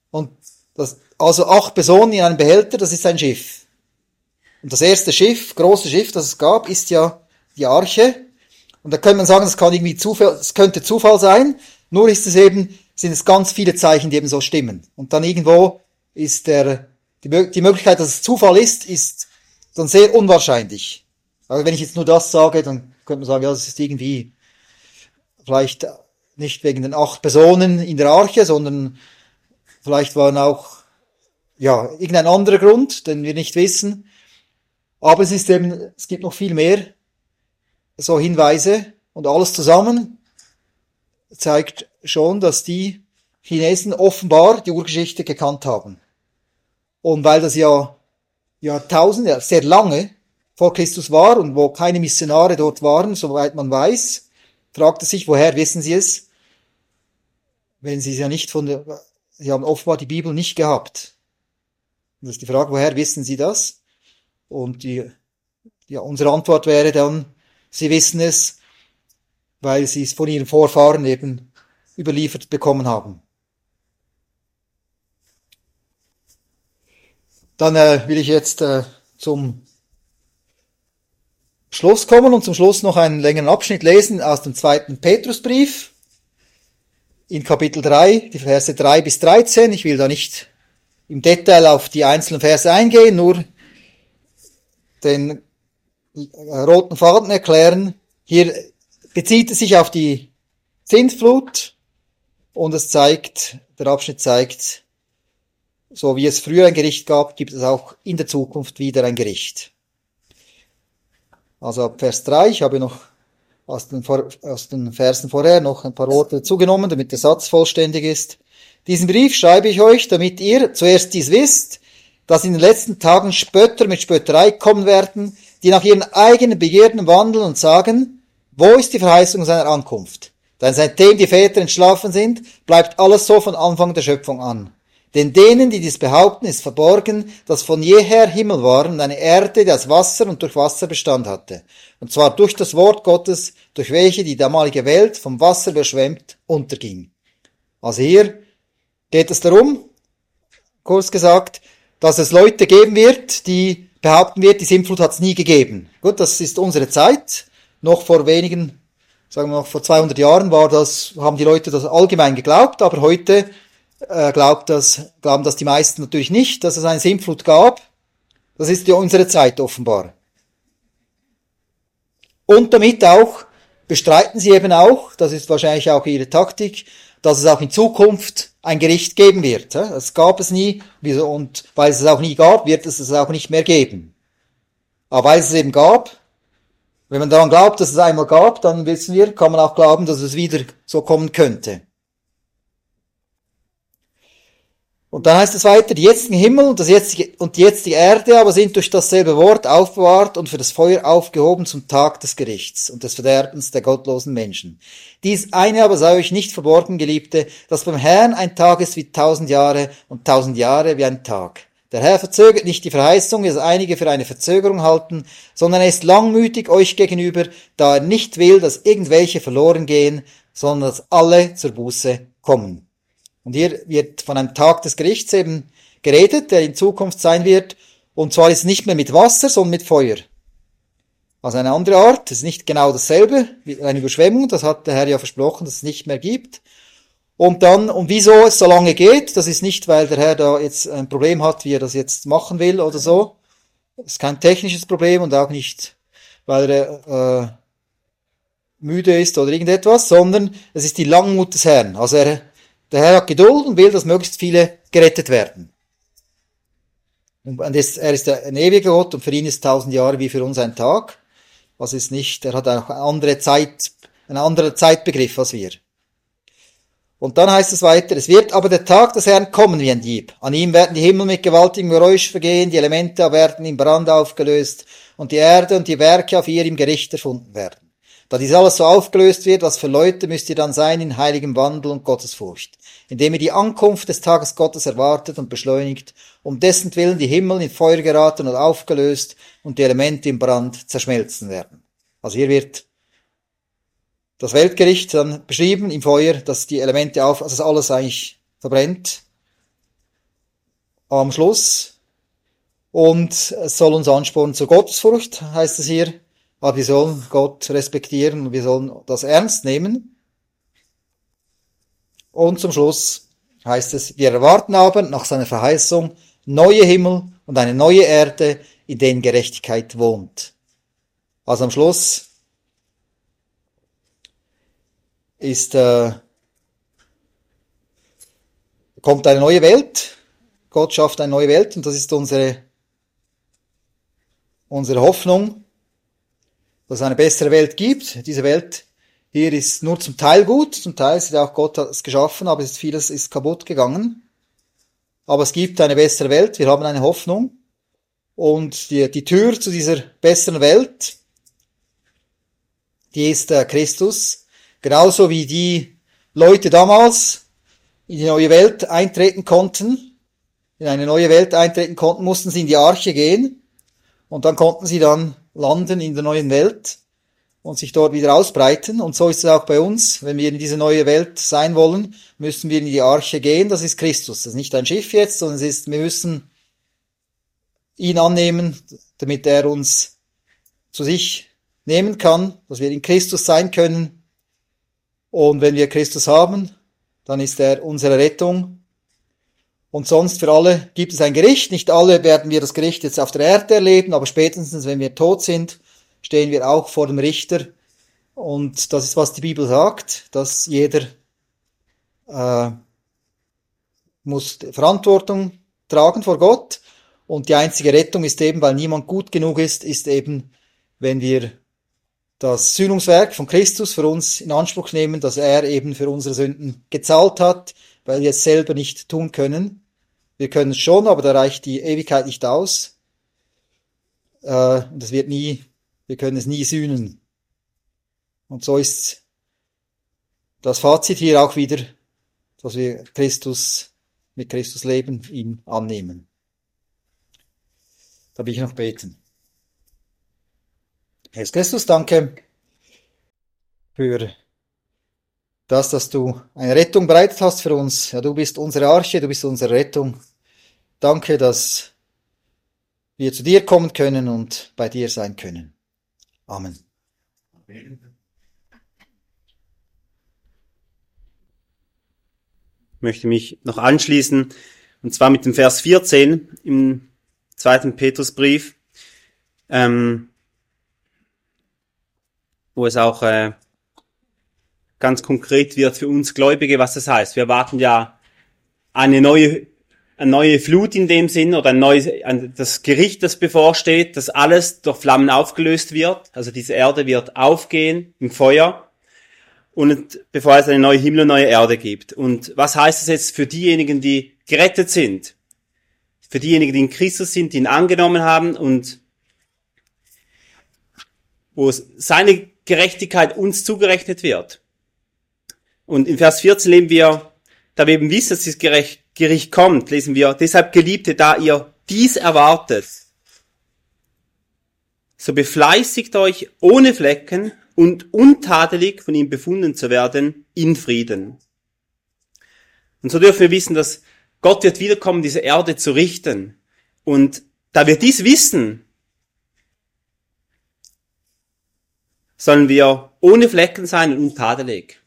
Und das, also acht Personen in einem Behälter, das ist ein Schiff. Und das erste Schiff, große Schiff, das es gab, ist ja die Arche. Und da könnte man sagen, das kann irgendwie Zufall, das könnte Zufall sein. Nur ist es eben, sind es ganz viele Zeichen, die eben so stimmen. Und dann irgendwo ist der, die, die Möglichkeit, dass es Zufall ist, ist dann sehr unwahrscheinlich. Also wenn ich jetzt nur das sage, dann könnte man sagen, ja, das ist irgendwie vielleicht nicht wegen den acht Personen in der Arche, sondern vielleicht waren auch ja irgendein anderer Grund, den wir nicht wissen. Aber es ist eben, es gibt noch viel mehr so Hinweise und alles zusammen zeigt schon, dass die Chinesen offenbar die Urgeschichte gekannt haben. Und weil das ja Jahrtausende, sehr lange vor Christus war und wo keine Missionare dort waren, soweit man weiß, fragte sich, woher wissen sie es? Wenn sie es ja nicht von der, sie haben offenbar die Bibel nicht gehabt. Und das ist die Frage, woher wissen sie das? Und die, ja, unsere Antwort wäre dann, sie wissen es, weil sie es von ihren Vorfahren eben überliefert bekommen haben. Dann äh, will ich jetzt äh, zum Schluss kommen und zum Schluss noch einen längeren Abschnitt lesen aus dem zweiten Petrusbrief in Kapitel 3, die Verse 3 bis 13. Ich will da nicht im Detail auf die einzelnen Verse eingehen, nur den äh, roten Faden erklären. Hier bezieht es sich auf die Zinsflut und es zeigt, der Abschnitt zeigt, so wie es früher ein Gericht gab, gibt es auch in der Zukunft wieder ein Gericht. Also ab Vers 3, ich habe noch aus den, aus den Versen vorher noch ein paar Worte zugenommen, damit der Satz vollständig ist. Diesen Brief schreibe ich euch, damit ihr zuerst dies wisst, dass in den letzten Tagen Spötter mit Spötterei kommen werden, die nach ihren eigenen Begierden wandeln und sagen, wo ist die Verheißung seiner Ankunft? Denn seitdem die Väter entschlafen sind, bleibt alles so von Anfang der Schöpfung an. Denn denen, die dies behaupten, ist verborgen, dass von jeher Himmel war und eine Erde, die aus Wasser und durch Wasser Bestand hatte. Und zwar durch das Wort Gottes, durch welche die damalige Welt vom Wasser überschwemmt unterging. Also hier geht es darum, kurz gesagt, dass es Leute geben wird, die behaupten wird, die Sintflut hat es nie gegeben. Gut, das ist unsere Zeit. Noch vor wenigen, sagen wir noch vor 200 Jahren war das, haben die Leute das allgemein geglaubt, aber heute äh, glaubt das, glauben das die meisten natürlich nicht, dass es eine Sintflut gab. Das ist ja unsere Zeit offenbar. Und damit auch bestreiten sie eben auch, das ist wahrscheinlich auch ihre Taktik, dass es auch in Zukunft ein Gericht geben wird. Es gab es nie und weil es es auch nie gab, wird es es auch nicht mehr geben. Aber weil es es eben gab, wenn man daran glaubt, dass es einmal gab, dann wissen wir, kann man auch glauben, dass es wieder so kommen könnte. Und dann heißt es weiter, die jetzigen Himmel und, das jetzige, und die jetzige Erde aber sind durch dasselbe Wort aufbewahrt und für das Feuer aufgehoben zum Tag des Gerichts und des Verderbens der gottlosen Menschen. Dies eine aber sei euch nicht verborgen, Geliebte, dass beim Herrn ein Tag ist wie tausend Jahre und tausend Jahre wie ein Tag. Der Herr verzögert nicht die Verheißung, wie es einige für eine Verzögerung halten, sondern er ist langmütig euch gegenüber, da er nicht will, dass irgendwelche verloren gehen, sondern dass alle zur Buße kommen. Und hier wird von einem Tag des Gerichts eben geredet, der in Zukunft sein wird. Und zwar ist nicht mehr mit Wasser, sondern mit Feuer. Also eine andere Art, das ist nicht genau dasselbe, wie eine Überschwemmung, das hat der Herr ja versprochen, dass es nicht mehr gibt. Und dann, und wieso es so lange geht, das ist nicht, weil der Herr da jetzt ein Problem hat, wie er das jetzt machen will oder so. Das ist kein technisches Problem und auch nicht, weil er äh, müde ist oder irgendetwas, sondern es ist die Langmut des Herrn. Also er der Herr hat Geduld und will, dass möglichst viele gerettet werden. Und er ist ein ewiger Gott und für ihn ist tausend Jahre wie für uns ein Tag. Was ist nicht, er hat auch eine andere Zeit, einen anderen Zeitbegriff als wir. Und dann heißt es weiter, es wird aber der Tag des Herrn kommen wie ein Dieb. An ihm werden die Himmel mit gewaltigem Geräusch vergehen, die Elemente werden im Brand aufgelöst und die Erde und die Werke auf ihr im Gericht erfunden werden. Da dies alles so aufgelöst wird, was für Leute müsst ihr dann sein in heiligem Wandel und Gottesfurcht, indem ihr die Ankunft des Tages Gottes erwartet und beschleunigt, um dessen Willen die Himmel in Feuer geraten und aufgelöst und die Elemente im Brand zerschmelzen werden. Also hier wird das Weltgericht dann beschrieben im Feuer, dass die Elemente auf, also dass alles eigentlich verbrennt am Schluss. Und es soll uns anspornen zur Gottesfurcht, heißt es hier. Aber wir sollen Gott respektieren und wir sollen das ernst nehmen. Und zum Schluss heißt es, wir erwarten aber nach seiner Verheißung neue Himmel und eine neue Erde, in denen Gerechtigkeit wohnt. Also am Schluss ist, äh, kommt eine neue Welt. Gott schafft eine neue Welt und das ist unsere, unsere Hoffnung, dass es eine bessere Welt gibt. Diese Welt hier ist nur zum Teil gut, zum Teil ist auch Gott es geschaffen, aber ist vieles ist kaputt gegangen. Aber es gibt eine bessere Welt, wir haben eine Hoffnung. Und die, die Tür zu dieser besseren Welt, die ist äh, Christus. Genauso wie die Leute damals in die neue Welt eintreten konnten, in eine neue Welt eintreten konnten, mussten sie in die Arche gehen und dann konnten sie dann landen in der neuen Welt und sich dort wieder ausbreiten. Und so ist es auch bei uns. Wenn wir in diese neue Welt sein wollen, müssen wir in die Arche gehen. Das ist Christus. Das ist nicht ein Schiff jetzt, sondern es ist, wir müssen ihn annehmen, damit er uns zu sich nehmen kann, dass wir in Christus sein können und wenn wir Christus haben, dann ist er unsere Rettung. Und sonst für alle gibt es ein Gericht. Nicht alle werden wir das Gericht jetzt auf der Erde erleben, aber spätestens, wenn wir tot sind, stehen wir auch vor dem Richter. Und das ist, was die Bibel sagt, dass jeder äh, muss Verantwortung tragen vor Gott. Und die einzige Rettung ist eben, weil niemand gut genug ist, ist eben, wenn wir das Sühnungswerk von Christus für uns in Anspruch nehmen, dass er eben für unsere Sünden gezahlt hat, weil wir es selber nicht tun können. Wir können es schon, aber da reicht die Ewigkeit nicht aus. Äh, es wird nie, wir können es nie sühnen. Und so ist das Fazit hier auch wieder, dass wir Christus, mit Christus leben, ihn annehmen. Da will ich noch beten. Jesus Christus, danke für das, dass du eine Rettung bereitet hast für uns. Ja, du bist unsere Arche, du bist unsere Rettung. Danke, dass wir zu dir kommen können und bei dir sein können. Amen. Ich möchte mich noch anschließen, und zwar mit dem Vers 14 im zweiten Petrusbrief. Ähm, wo es auch äh, ganz konkret wird für uns Gläubige, was das heißt. Wir erwarten ja eine neue, eine neue Flut in dem Sinn oder ein neues, ein, das Gericht, das bevorsteht, dass alles durch Flammen aufgelöst wird. Also diese Erde wird aufgehen im Feuer. Und bevor es eine neue Himmel und neue Erde gibt. Und was heißt es jetzt für diejenigen, die gerettet sind? Für diejenigen, die in Christus sind, die ihn angenommen haben und wo seine Gerechtigkeit uns zugerechnet wird. Und in Vers 14 lesen wir, da wir eben wissen, dass das Gericht kommt, lesen wir, deshalb Geliebte, da ihr dies erwartet, so befleißigt euch ohne Flecken und untadelig von ihm befunden zu werden in Frieden. Und so dürfen wir wissen, dass Gott wird wiederkommen, diese Erde zu richten. Und da wir dies wissen, sollen wir ohne Flecken sein und untadelig.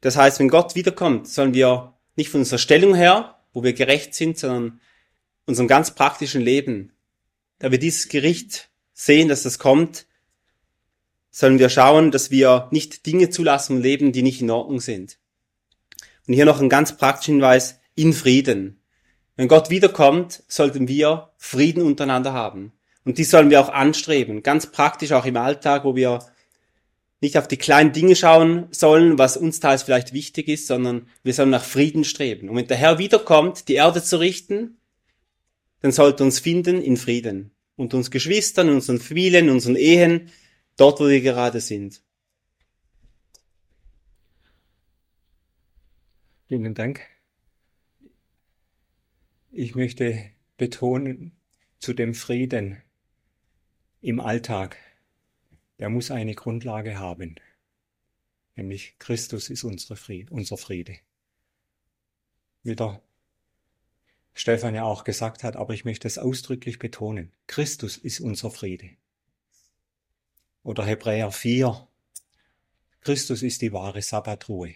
Das heißt, wenn Gott wiederkommt, sollen wir nicht von unserer Stellung her, wo wir gerecht sind, sondern unserem ganz praktischen Leben, da wir dieses Gericht sehen, dass das kommt, sollen wir schauen, dass wir nicht Dinge zulassen und leben, die nicht in Ordnung sind. Und hier noch ein ganz praktischer Hinweis, in Frieden. Wenn Gott wiederkommt, sollten wir Frieden untereinander haben. Und die sollen wir auch anstreben, ganz praktisch auch im Alltag, wo wir nicht auf die kleinen Dinge schauen sollen, was uns teils vielleicht wichtig ist, sondern wir sollen nach Frieden streben. Und wenn der Herr wiederkommt, die Erde zu richten, dann sollte uns finden in Frieden. Und uns Geschwistern, unseren Familien, unseren Ehen, dort, wo wir gerade sind. Vielen Dank. Ich möchte betonen zu dem Frieden im Alltag der muss eine Grundlage haben. Nämlich Christus ist unsere Friede, unser Friede. Wie der Stefan ja auch gesagt hat, aber ich möchte es ausdrücklich betonen. Christus ist unser Friede. Oder Hebräer 4. Christus ist die wahre Sabbatruhe.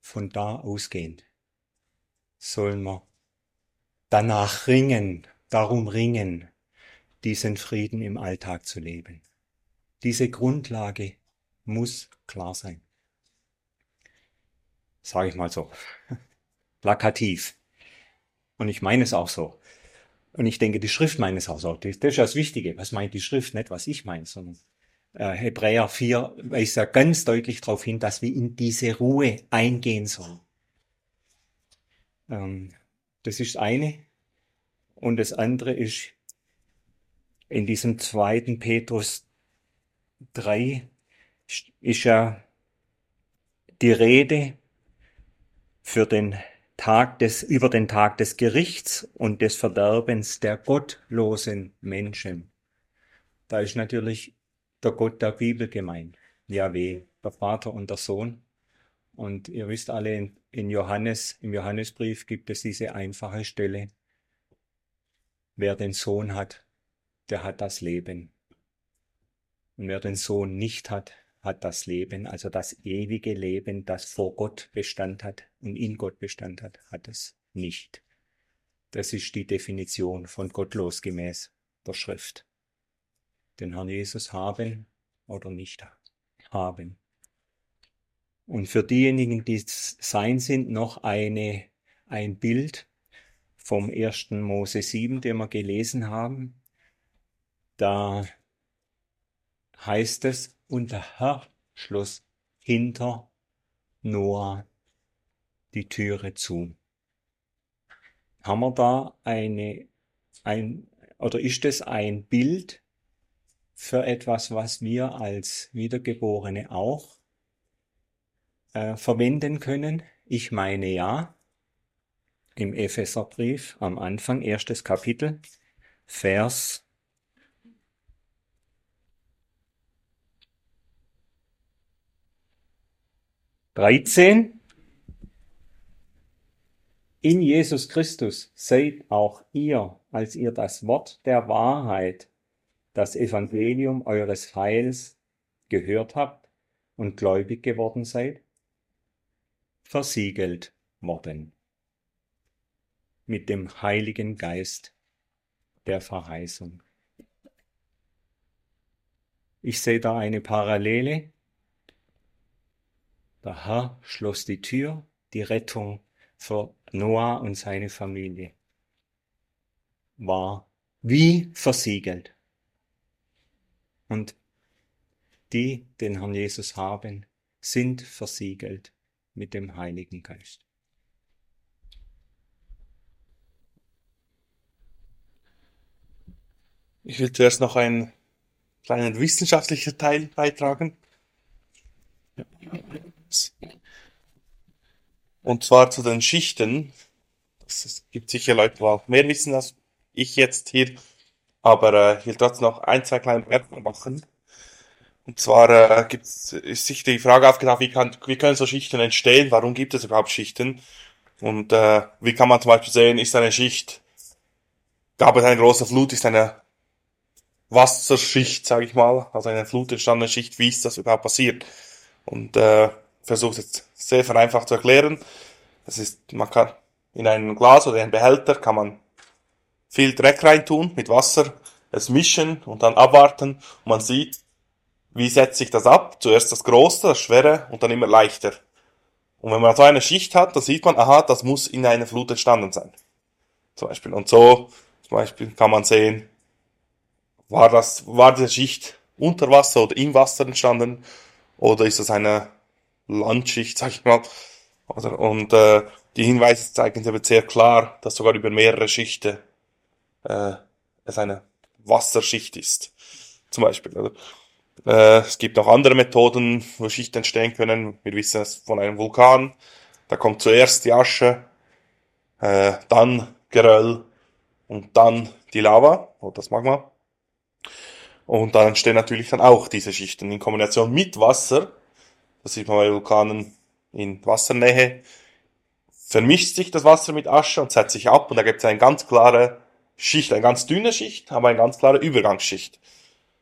Von da ausgehend sollen wir danach ringen, darum ringen, diesen Frieden im Alltag zu leben. Diese Grundlage muss klar sein. Sage ich mal so. Plakativ. Und ich meine es auch so. Und ich denke, die Schrift meint es auch so. Das ist das Wichtige. Was meint die Schrift? Nicht, was ich meine, sondern äh, Hebräer 4 weist ja ganz deutlich darauf hin, dass wir in diese Ruhe eingehen sollen. Ähm, das ist eine. Und das andere ist in diesem zweiten Petrus 3 ist ja die Rede für den Tag des, über den Tag des Gerichts und des Verderbens der gottlosen Menschen. Da ist natürlich der Gott der Bibel gemeint. Yahweh, der Vater und der Sohn. Und ihr wisst alle, in, Johannes, im Johannesbrief gibt es diese einfache Stelle. Wer den Sohn hat, der hat das Leben. Und wer den Sohn nicht hat, hat das Leben, also das ewige Leben, das vor Gott Bestand hat und in Gott Bestand hat, hat es nicht. Das ist die Definition von gottlos gemäß der Schrift. Den Herrn Jesus haben oder nicht haben. Und für diejenigen, die sein sind, noch eine, ein Bild vom ersten Mose 7, den wir gelesen haben. Da heißt es, und der Herr schloss hinter Noah die Türe zu. Haben wir da eine, ein, oder ist es ein Bild für etwas, was wir als Wiedergeborene auch äh, verwenden können? Ich meine ja. Im Epheserbrief am Anfang, erstes Kapitel, Vers 13. In Jesus Christus seid auch ihr, als ihr das Wort der Wahrheit, das Evangelium eures Heils gehört habt und gläubig geworden seid, versiegelt worden mit dem Heiligen Geist der Verheißung. Ich sehe da eine Parallele der Herr schloss die Tür, die Rettung für Noah und seine Familie war wie versiegelt. Und die den Herrn Jesus haben, sind versiegelt mit dem Heiligen Geist. Ich will zuerst noch einen kleinen wissenschaftlichen Teil beitragen. Und zwar zu den Schichten. Es gibt sicher Leute, die auch mehr wissen als ich jetzt hier. Aber äh, ich will trotzdem noch ein, zwei kleine Bemerkungen machen. Und zwar äh, gibt's, ist sich die Frage aufgedacht, wie, kann, wie können so Schichten entstehen? Warum gibt es überhaupt Schichten? Und äh, wie kann man zum Beispiel sehen, ist eine Schicht, gab es eine große Flut, ist eine Wasserschicht, sage ich mal, also eine Flut entstandene Schicht, wie ist das überhaupt passiert? Und äh, versuche es jetzt sehr vereinfacht zu erklären. Das ist, man kann in ein Glas oder in einen Behälter kann man viel Dreck reintun mit Wasser, es mischen und dann abwarten und man sieht, wie setzt sich das ab. Zuerst das Große, das Schwere und dann immer leichter. Und wenn man so eine Schicht hat, dann sieht man, aha, das muss in einer Flut entstanden sein. Zum Beispiel. Und so, zum Beispiel kann man sehen, war das, war diese Schicht unter Wasser oder im Wasser entstanden? Oder ist das eine Landschicht, sag ich mal? Oder, und äh, die Hinweise zeigen aber sehr klar, dass sogar über mehrere Schichten äh, es eine Wasserschicht ist. Zum Beispiel. Oder? Äh, es gibt noch andere Methoden, wo Schichten entstehen können. Wir wissen es von einem Vulkan. Da kommt zuerst die Asche, äh, dann Geröll und dann die Lava oder das Magma. Und dann entstehen natürlich dann auch diese Schichten in Kombination mit Wasser. Das sieht man bei Vulkanen in Wassernähe. Vermischt sich das Wasser mit Asche und setzt sich ab und da gibt es eine ganz klare Schicht, eine ganz dünne Schicht, aber eine ganz klare Übergangsschicht.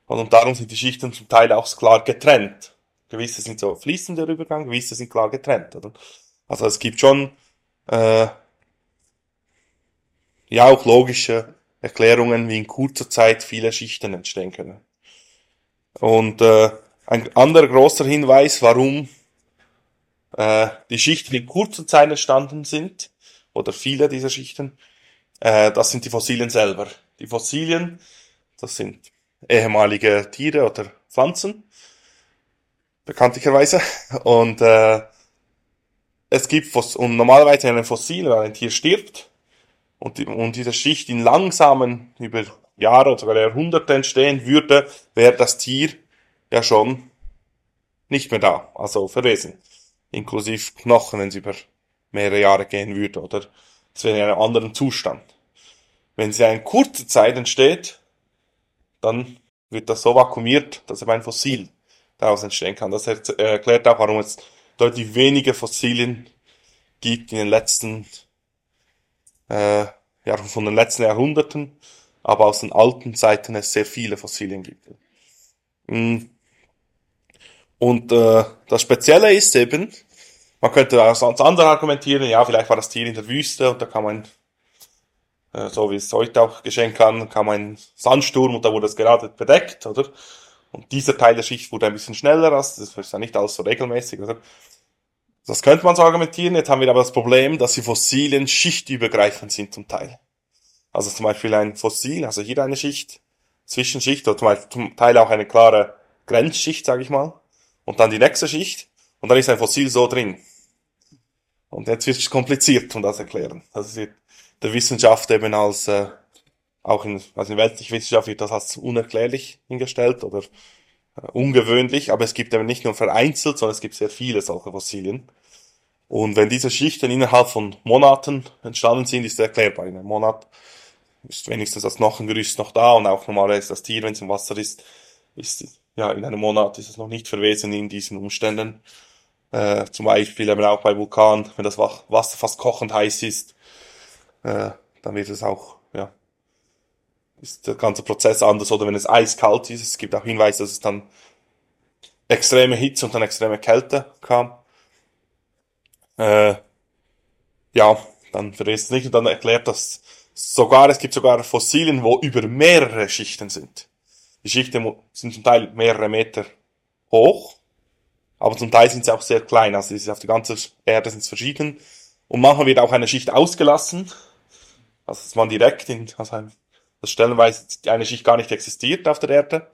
Und darum sind die Schichten zum Teil auch klar getrennt. Gewisse sind so fließender Übergang, gewisse sind klar getrennt. Oder? Also es gibt schon äh, ja auch logische Erklärungen, wie in kurzer Zeit viele Schichten entstehen können. Und äh, ein anderer großer Hinweis, warum äh, die Schichten in kurzer Zeit entstanden sind, oder viele dieser Schichten, äh, das sind die Fossilien selber. Die Fossilien, das sind ehemalige Tiere oder Pflanzen, bekanntlicherweise. Und äh, es gibt Foss und normalerweise ein Fossil, wenn ein Tier stirbt und, die, und diese Schicht in langsamen über Jahre oder sogar Jahrhunderte entstehen würde, wäre das Tier ja schon nicht mehr da, also verwesen. Inklusive Knochen, wenn es über mehrere Jahre gehen würde, oder es wäre in einem anderen Zustand. Wenn sie in kurzer Zeit entsteht, dann wird das so vakuumiert, dass eben ein Fossil daraus entstehen kann. Das erklärt auch, warum es deutlich weniger Fossilien gibt in den letzten, äh, ja, von den letzten Jahrhunderten, aber aus den alten Zeiten es sehr viele Fossilien gibt. Mm. Und äh, das Spezielle ist eben, man könnte aus anderen argumentieren, ja, vielleicht war das Tier in der Wüste und da kann man äh, so wie es heute auch geschehen kann, kam ein Sandsturm und da wurde es gerade bedeckt, oder? Und dieser Teil der Schicht wurde ein bisschen schneller, das ist ja nicht alles so regelmäßig, oder? Das könnte man so argumentieren, jetzt haben wir aber das Problem, dass die Fossilien schichtübergreifend sind zum Teil. Also zum Beispiel ein Fossil, also hier eine Schicht, Zwischenschicht, oder zum Teil auch eine klare Grenzschicht, sage ich mal, und dann die nächste Schicht, und dann ist ein Fossil so drin. Und jetzt wird es kompliziert, um das erklären. Das ist der Wissenschaft eben als, äh, auch in, also in weltlicher Wissenschaft wird das als unerklärlich hingestellt oder äh, ungewöhnlich, aber es gibt eben nicht nur vereinzelt, sondern es gibt sehr viele solche Fossilien. Und wenn diese Schichten innerhalb von Monaten entstanden sind, ist erklärbar. In einem Monat ist wenigstens das Knochengerüst noch da und auch normalerweise das Tier, wenn es im Wasser ist, ist, ja, in einem Monat ist es noch nicht verwesen in diesen Umständen. Äh, zum Beispiel eben auch bei Vulkan, wenn das Wasser fast kochend heiß ist, äh, dann wird es auch, ja, ist der ganze Prozess anders. Oder wenn es eiskalt ist, es gibt auch Hinweise, dass es dann extreme Hitze und dann extreme Kälte kam. Äh, ja, dann verrät es nicht und dann erklärt das sogar, es gibt sogar Fossilien, wo über mehrere Schichten sind. Die Schichten sind zum Teil mehrere Meter hoch, aber zum Teil sind sie auch sehr klein, also auf der ganzen Erde sind es verschieden. Und manchmal wird auch eine Schicht ausgelassen, also dass man direkt in, also dass stellenweise eine Schicht gar nicht existiert auf der Erde.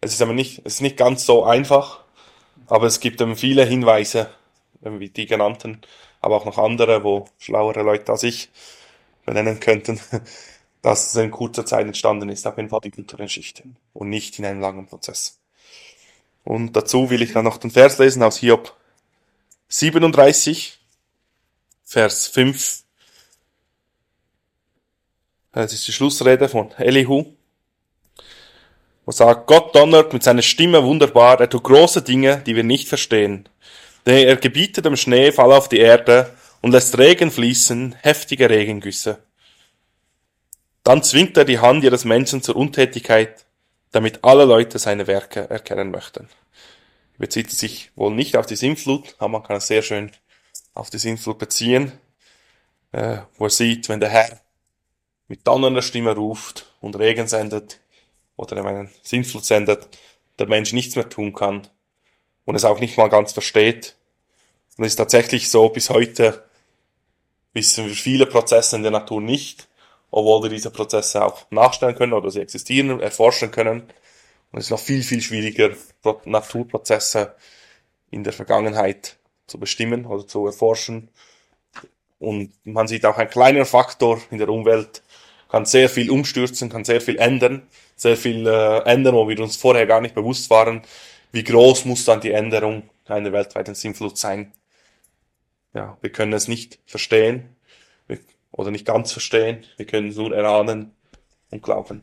Es ist aber nicht, es ist nicht ganz so einfach, aber es gibt eben viele Hinweise, wie die genannten, aber auch noch andere, wo schlauere Leute als ich benennen könnten, dass es in kurzer Zeit entstanden ist, auf jeden Fall in unteren Schichten und nicht in einem langen Prozess. Und dazu will ich dann noch den Vers lesen aus Hiob 37, Vers 5 das ist die Schlussrede von Elihu. Wo sagt, Gott donnert mit seiner Stimme wunderbar, er tut große Dinge, die wir nicht verstehen. Denn er gebietet dem Schneefall auf die Erde und lässt Regen fließen, heftige Regengüsse. Dann zwingt er die Hand ihres Menschen zur Untätigkeit, damit alle Leute seine Werke erkennen möchten. Bezieht sich wohl nicht auf die Sintflut, aber man kann es sehr schön auf die Sintflut beziehen, äh, wo er sieht, wenn der Herr mit donnernder Stimme ruft und Regen sendet oder einen Sinnflut sendet, der Mensch nichts mehr tun kann und es auch nicht mal ganz versteht. Und es ist tatsächlich so, bis heute wissen wir viele Prozesse in der Natur nicht, obwohl wir diese Prozesse auch nachstellen können oder sie existieren, erforschen können. Und es ist noch viel, viel schwieriger, Pro- Naturprozesse in der Vergangenheit zu bestimmen oder zu erforschen. Und man sieht auch ein kleiner Faktor in der Umwelt kann sehr viel umstürzen, kann sehr viel ändern, sehr viel äh, ändern, wo wir uns vorher gar nicht bewusst waren. Wie groß muss dann die Änderung einer weltweiten Sinnflut sein? Ja, wir können es nicht verstehen oder nicht ganz verstehen. Wir können es nur erahnen und glauben.